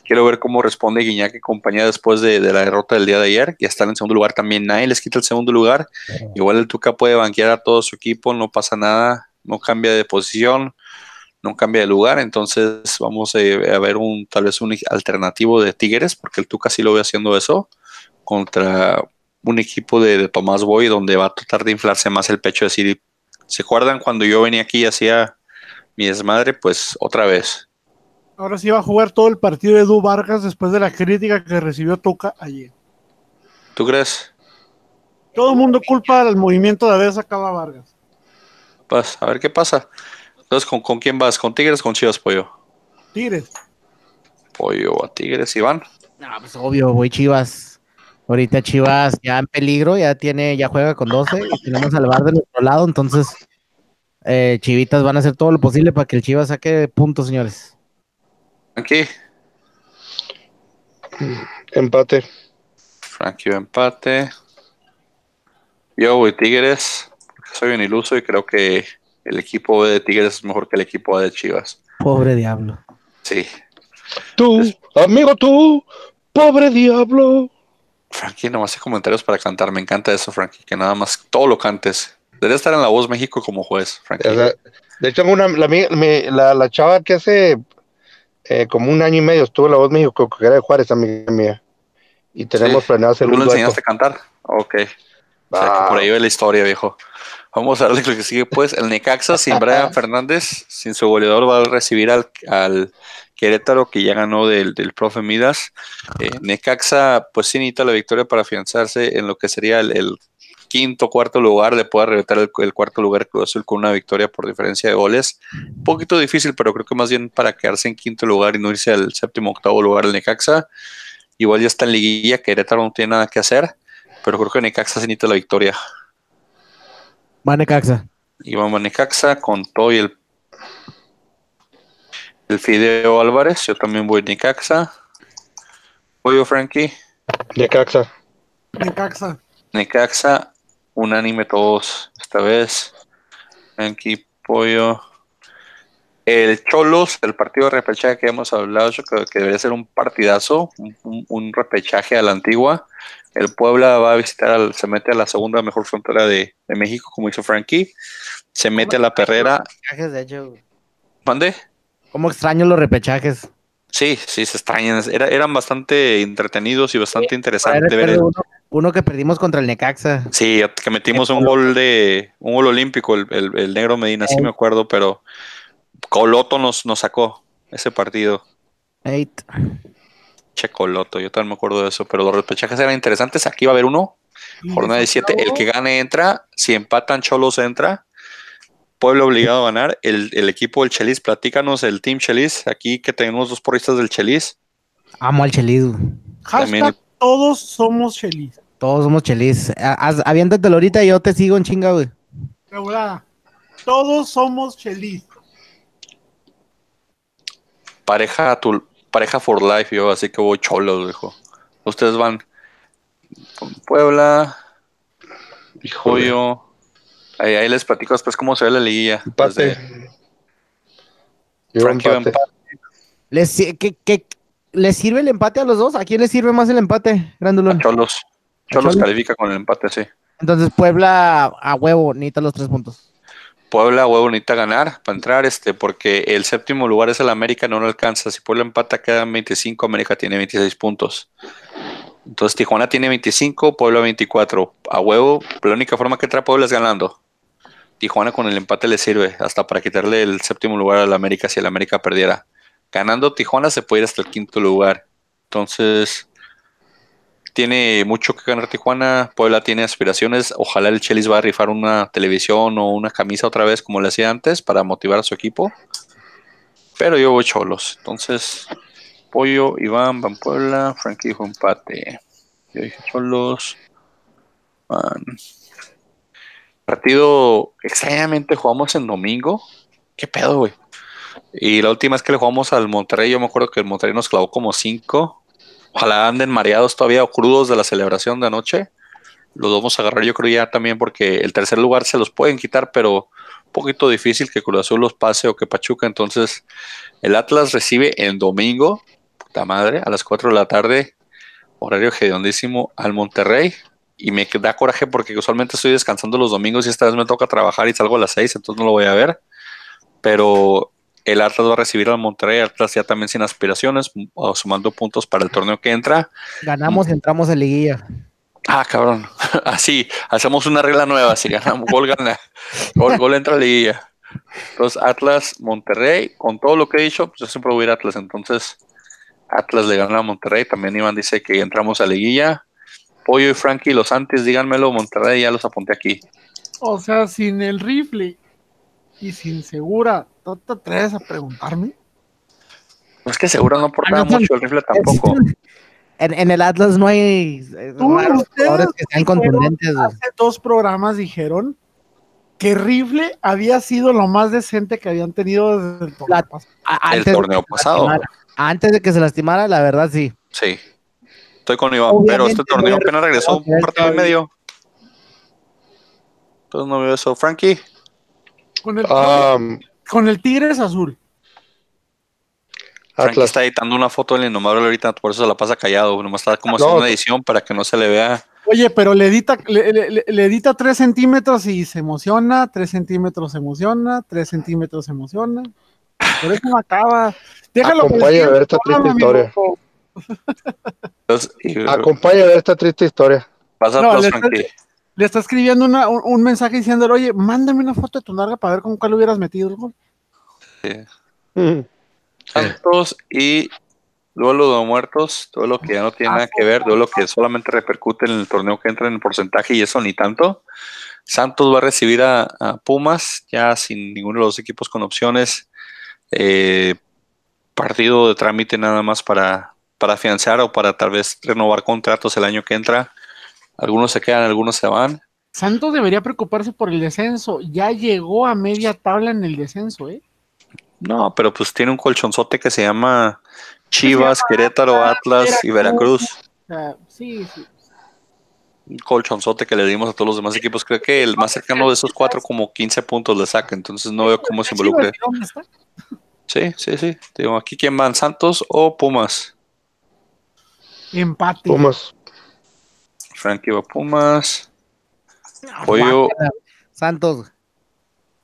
Quiero ver cómo responde Guiñac y compañía después de, de la derrota del día de ayer. Ya están en segundo lugar también. Nadie les quita el segundo lugar. Igual el Tuca puede banquear a todo su equipo, no pasa nada, no cambia de posición, no cambia de lugar. Entonces vamos eh, a ver un tal vez un alternativo de Tigres, porque el Tuca sí lo ve haciendo eso contra un equipo de, de Tomás Boy, donde va a tratar de inflarse más el pecho, decir, ¿se acuerdan cuando yo venía aquí y hacía mi desmadre? Pues otra vez. Ahora sí va a jugar todo el partido de Edu Vargas después de la crítica que recibió Tuca ayer. ¿Tú crees? Todo el mundo culpa al movimiento de haber sacado a Vargas. Pues a ver qué pasa. Entonces, ¿con, con quién vas? ¿Con Tigres o con Chivas, Pollo? Tigres. Pollo a Tigres, Iván. No, pues obvio, voy Chivas. Ahorita Chivas ya en peligro, ya tiene, ya juega con 12 y tenemos al bar de nuestro lado, entonces eh, Chivitas van a hacer todo lo posible para que el Chivas saque puntos, señores. Aquí. Empate. Frankie empate. Yo voy Tigres. porque Soy un iluso y creo que el equipo B de Tigres es mejor que el equipo A de Chivas. Pobre diablo. Sí. Tú, amigo tú, pobre diablo. Frankie, nomás hace comentarios para cantar. Me encanta eso, Frankie. Que nada más todo lo cantes. Debería estar en La Voz México como juez, Frankie. De hecho, tengo una, la, la, la chava que hace eh, como un año y medio estuvo en la voz México, que era de Juárez, amiga mía. Y tenemos Sí. planeado hacer ¿Tú un le dueto. enseñaste a cantar? Ok. O sea, que por ahí ve la historia, viejo. Vamos a darle lo que sigue, pues. El Necaxa sin Brian Fernández, sin su goleador, va a recibir al, al Querétaro, que ya ganó del, del profe Midas. Eh, Necaxa, pues sí necesita la victoria para afianzarse en lo que sería el, el quinto, cuarto lugar. Le puede arrebatar el, el cuarto lugar Cruz Azul con una victoria por diferencia de goles. Un poquito difícil, pero creo que más bien para quedarse en quinto lugar y no irse al séptimo, octavo lugar el Necaxa. Igual ya está en liguilla, Querétaro no tiene nada que hacer, pero creo que Necaxa sí necesita la victoria. Va Necaxa. Y vamos a Necaxa con todo y el, el Fideo Álvarez. Yo también voy Necaxa. Voy yo, Frankie. Necaxa. Necaxa. Necaxa, unánime todos esta vez. Frankie, Pollo. El Cholos, el partido de repechaje que hemos hablado, yo creo que debería ser un partidazo, un, un- un repechaje a la antigua. El Puebla va a visitar, al- se mete a la segunda mejor frontera de, de México, como hizo Frankie. Se mete a la perrera, De hecho, ¿Mande? ¿Cómo extraño los repechajes? Sí, sí, se extrañan. Era- eran bastante entretenidos y bastante interesante Ahora ver. uno, uno que perdimos contra el Necaxa. Sí, que metimos un gol de un gol olímpico, el, el- el negro Medina, sí me acuerdo, pero Coloto nos, nos sacó ese partido. Eight. Che Coloto, yo también me acuerdo de eso, pero los repechajes eran interesantes. Aquí va a haber uno, jornada 17, el que gane entra, si empatan Cholos entra, Pueblo obligado a ganar, el, el equipo del Chelis, platícanos el Team Chelis, aquí que tenemos dos porristas del Chelis. Amo al Chelis. También- todos somos felices. Todos somos Chelis. A- haz- Aviéntatelo ahorita y yo te sigo en chinga, güey. Regulada. Todos somos felices. pareja tu, pareja for life yo así que voy cholos dijo ustedes van Puebla. Pollo ahí, ahí les platico después cómo se ve la liguilla Empate. Empate. empate. ¿Les, qué- qué- ¿Les sirve el empate a los dos? ¿A quién les sirve más el empate, Grandulón? Cholos ¿A Cholos Cholos? califica con el empate sí Entonces Puebla a huevo, necesita los tres puntos. Puebla huevo necesita ganar para entrar este porque el séptimo lugar es el América no lo alcanza si Puebla empata quedan 25 América tiene 26 puntos entonces Tijuana tiene 25 Puebla 24 a huevo la única forma que entra Puebla es ganando Tijuana con el empate le sirve hasta para quitarle el séptimo lugar al América si el América perdiera. Ganando Tijuana se puede ir hasta el quinto lugar. Entonces, tiene mucho que ganar Tijuana. Puebla tiene aspiraciones. Ojalá el Chelis va a rifar una televisión o una camisa otra vez como le hacía antes para motivar a su equipo. Pero yo voy cholos. Entonces, Pollo, Iván, Van Puebla, Frankie dijo empate. Yo dije cholos. Partido extrañamente jugamos en domingo. ¿Qué pedo, güey? Y la última vez que le jugamos al Monterrey, yo me acuerdo que el Monterrey nos clavó como cinco. Ojalá anden mareados todavía o crudos de la celebración de anoche. Los vamos a agarrar, yo creo ya también, porque el tercer lugar se los pueden quitar, pero un poquito difícil que Cruz Azul los pase o que Pachuca. Entonces, el Atlas recibe en domingo, puta madre, a las 4 de la tarde, horario hedondísimo, al Monterrey. Y me da coraje porque usualmente estoy descansando los domingos y esta vez me toca trabajar y salgo a las 6, entonces no lo voy a ver. Pero el Atlas va a recibir al Monterrey, Atlas ya también sin aspiraciones, sumando puntos para el torneo que entra. Ganamos y entramos en liguilla. Ah, cabrón. Así, hacemos una regla nueva. Si ganamos, gol gana. Gol, gol entra a liguilla. Entonces, Atlas, Monterrey, con todo lo que he dicho, pues yo siempre voy a ir a Atlas. Entonces, Atlas le gana a Monterrey. También Iván dice que entramos a liguilla. Pollo y Frankie, los antes, díganmelo. Monterrey ya los apunté aquí. O sea, sin el rifle y sin segura, ¿no te atreves a preguntarme? No es que seguro no aporta Ah, no, mucho el rifle tampoco. En, en el Atlas no hay eh, Tú, raros que sean contundentes. Hace dos programas dijeron que rifle había sido lo más decente que habían tenido desde el torneo La- El antes de torneo que se pasado. lastimara. Antes de que se lastimara, la verdad sí. Sí. Estoy con Iván, Obviamente pero este torneo apenas regresó un partido y medio. Entonces no veo eso. Frankie. Con el, Ah, con el Tigres Azul. Atlas. está editando una foto del innombrable ahorita, por eso se la pasa callado. Nomás está como No. haciendo una edición para que no se le vea. Oye, pero le edita, le, le- le- le edita 3 centímetros y se emociona, 3 centímetros se emociona, 3 centímetros se emociona. Por eso no acaba. Déjalo Acompáñame a ver esta triste historia. amigo. Entonces, y- Acompaña a ver esta triste historia. vas a No, le-. Le está escribiendo una- un, un mensaje diciéndole, oye, mándame una foto de tu narga para ver con cuál hubieras metido el gol. Mm. Santos y duelo de muertos, duelo que ya no tiene nada que ver, duelo que solamente repercute en el torneo que entra en el porcentaje y eso ni tanto. Santos va a recibir a, a Pumas, ya sin ninguno de los equipos con opciones. Eh, partido de trámite nada más para, para afianzar o para tal vez renovar contratos el año que entra. Algunos se quedan, algunos se van. Santos debería preocuparse por el descenso. Ya llegó a media tabla en el descenso, ¿eh? No, pero pues tiene un colchonzote que se llama Chivas, Querétaro, Atlas y Veracruz. O sea, sí, sí. un colchonzote que le dimos a todos los demás equipos. Creo que el más cercano de esos cuatro, como 15 puntos le saca. Entonces no veo cómo se involucre. Sí, sí, sí. Te digo, aquí quién van, Santos o Pumas. Empate. Pumas. Frankie va a Pumas. Pollo, Santos.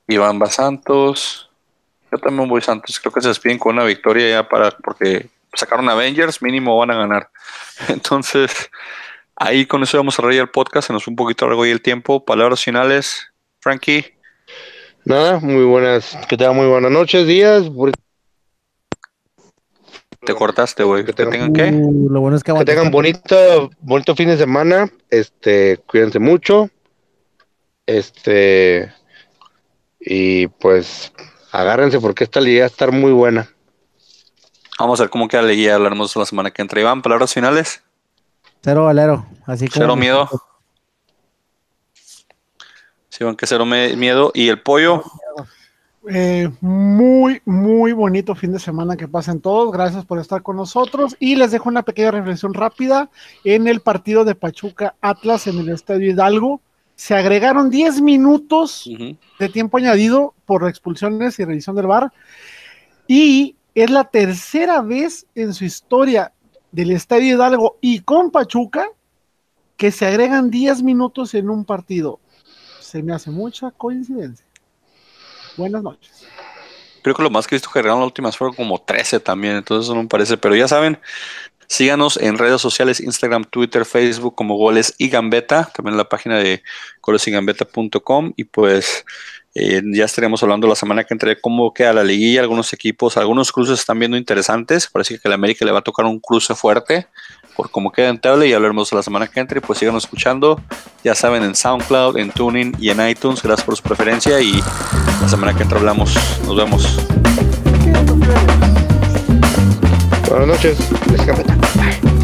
Iván va a Santos. Yo también voy Santos. Creo que se despiden con una victoria ya para, porque sacaron Avengers, mínimo van a ganar. Entonces, ahí con eso vamos a reír el podcast. Se nos fue un poquito largo y el tiempo. Palabras finales, Frankie. Nada, muy buenas, que tengan muy buenas noches, días. Te cortaste, güey. Que ¿Que tengan- tengan qué? Uh, lo bueno es que, tengan bonito, bonito fin de semana. Este, cuídense mucho. Este, y pues agárrense porque esta liga va a estar muy buena. Vamos a ver cómo queda la guía. Hablaremos la semana que entra. Iván, palabras finales. Cero valero. Así como Cero miedo. Sí, Iván, que cero me- miedo. Y el pollo. Eh, muy, muy bonito fin de semana que pasen todos. Gracias por estar con nosotros. Y les dejo una pequeña reflexión rápida. En el partido de Pachuca Atlas en el Estadio Hidalgo, se agregaron 10 minutos de tiempo añadido por expulsiones y revisión del VAR. Y es la tercera vez en su historia del Estadio Hidalgo y con Pachuca que se agregan 10 minutos en un partido. Se me hace mucha coincidencia. Buenas noches. Creo que lo más que he visto que agregaron las últimas fueron como 13 también, entonces eso no me parece. Pero ya saben, síganos en redes sociales, Instagram, Twitter, Facebook como Goles y Gambeta, también en la página de golesygambeta.com y pues eh, ya estaremos hablando la semana que entra de cómo queda la liguilla, algunos equipos, algunos cruces están viendo interesantes, parece que la América le va a tocar un cruce fuerte por cómo queda en tabla y hablaremos la semana que entra y pues síganos escuchando, ya saben en SoundCloud, en Tuning y en iTunes, gracias por su preferencia y la semana que entra hablamos, nos vemos. Buenas noches. Bye.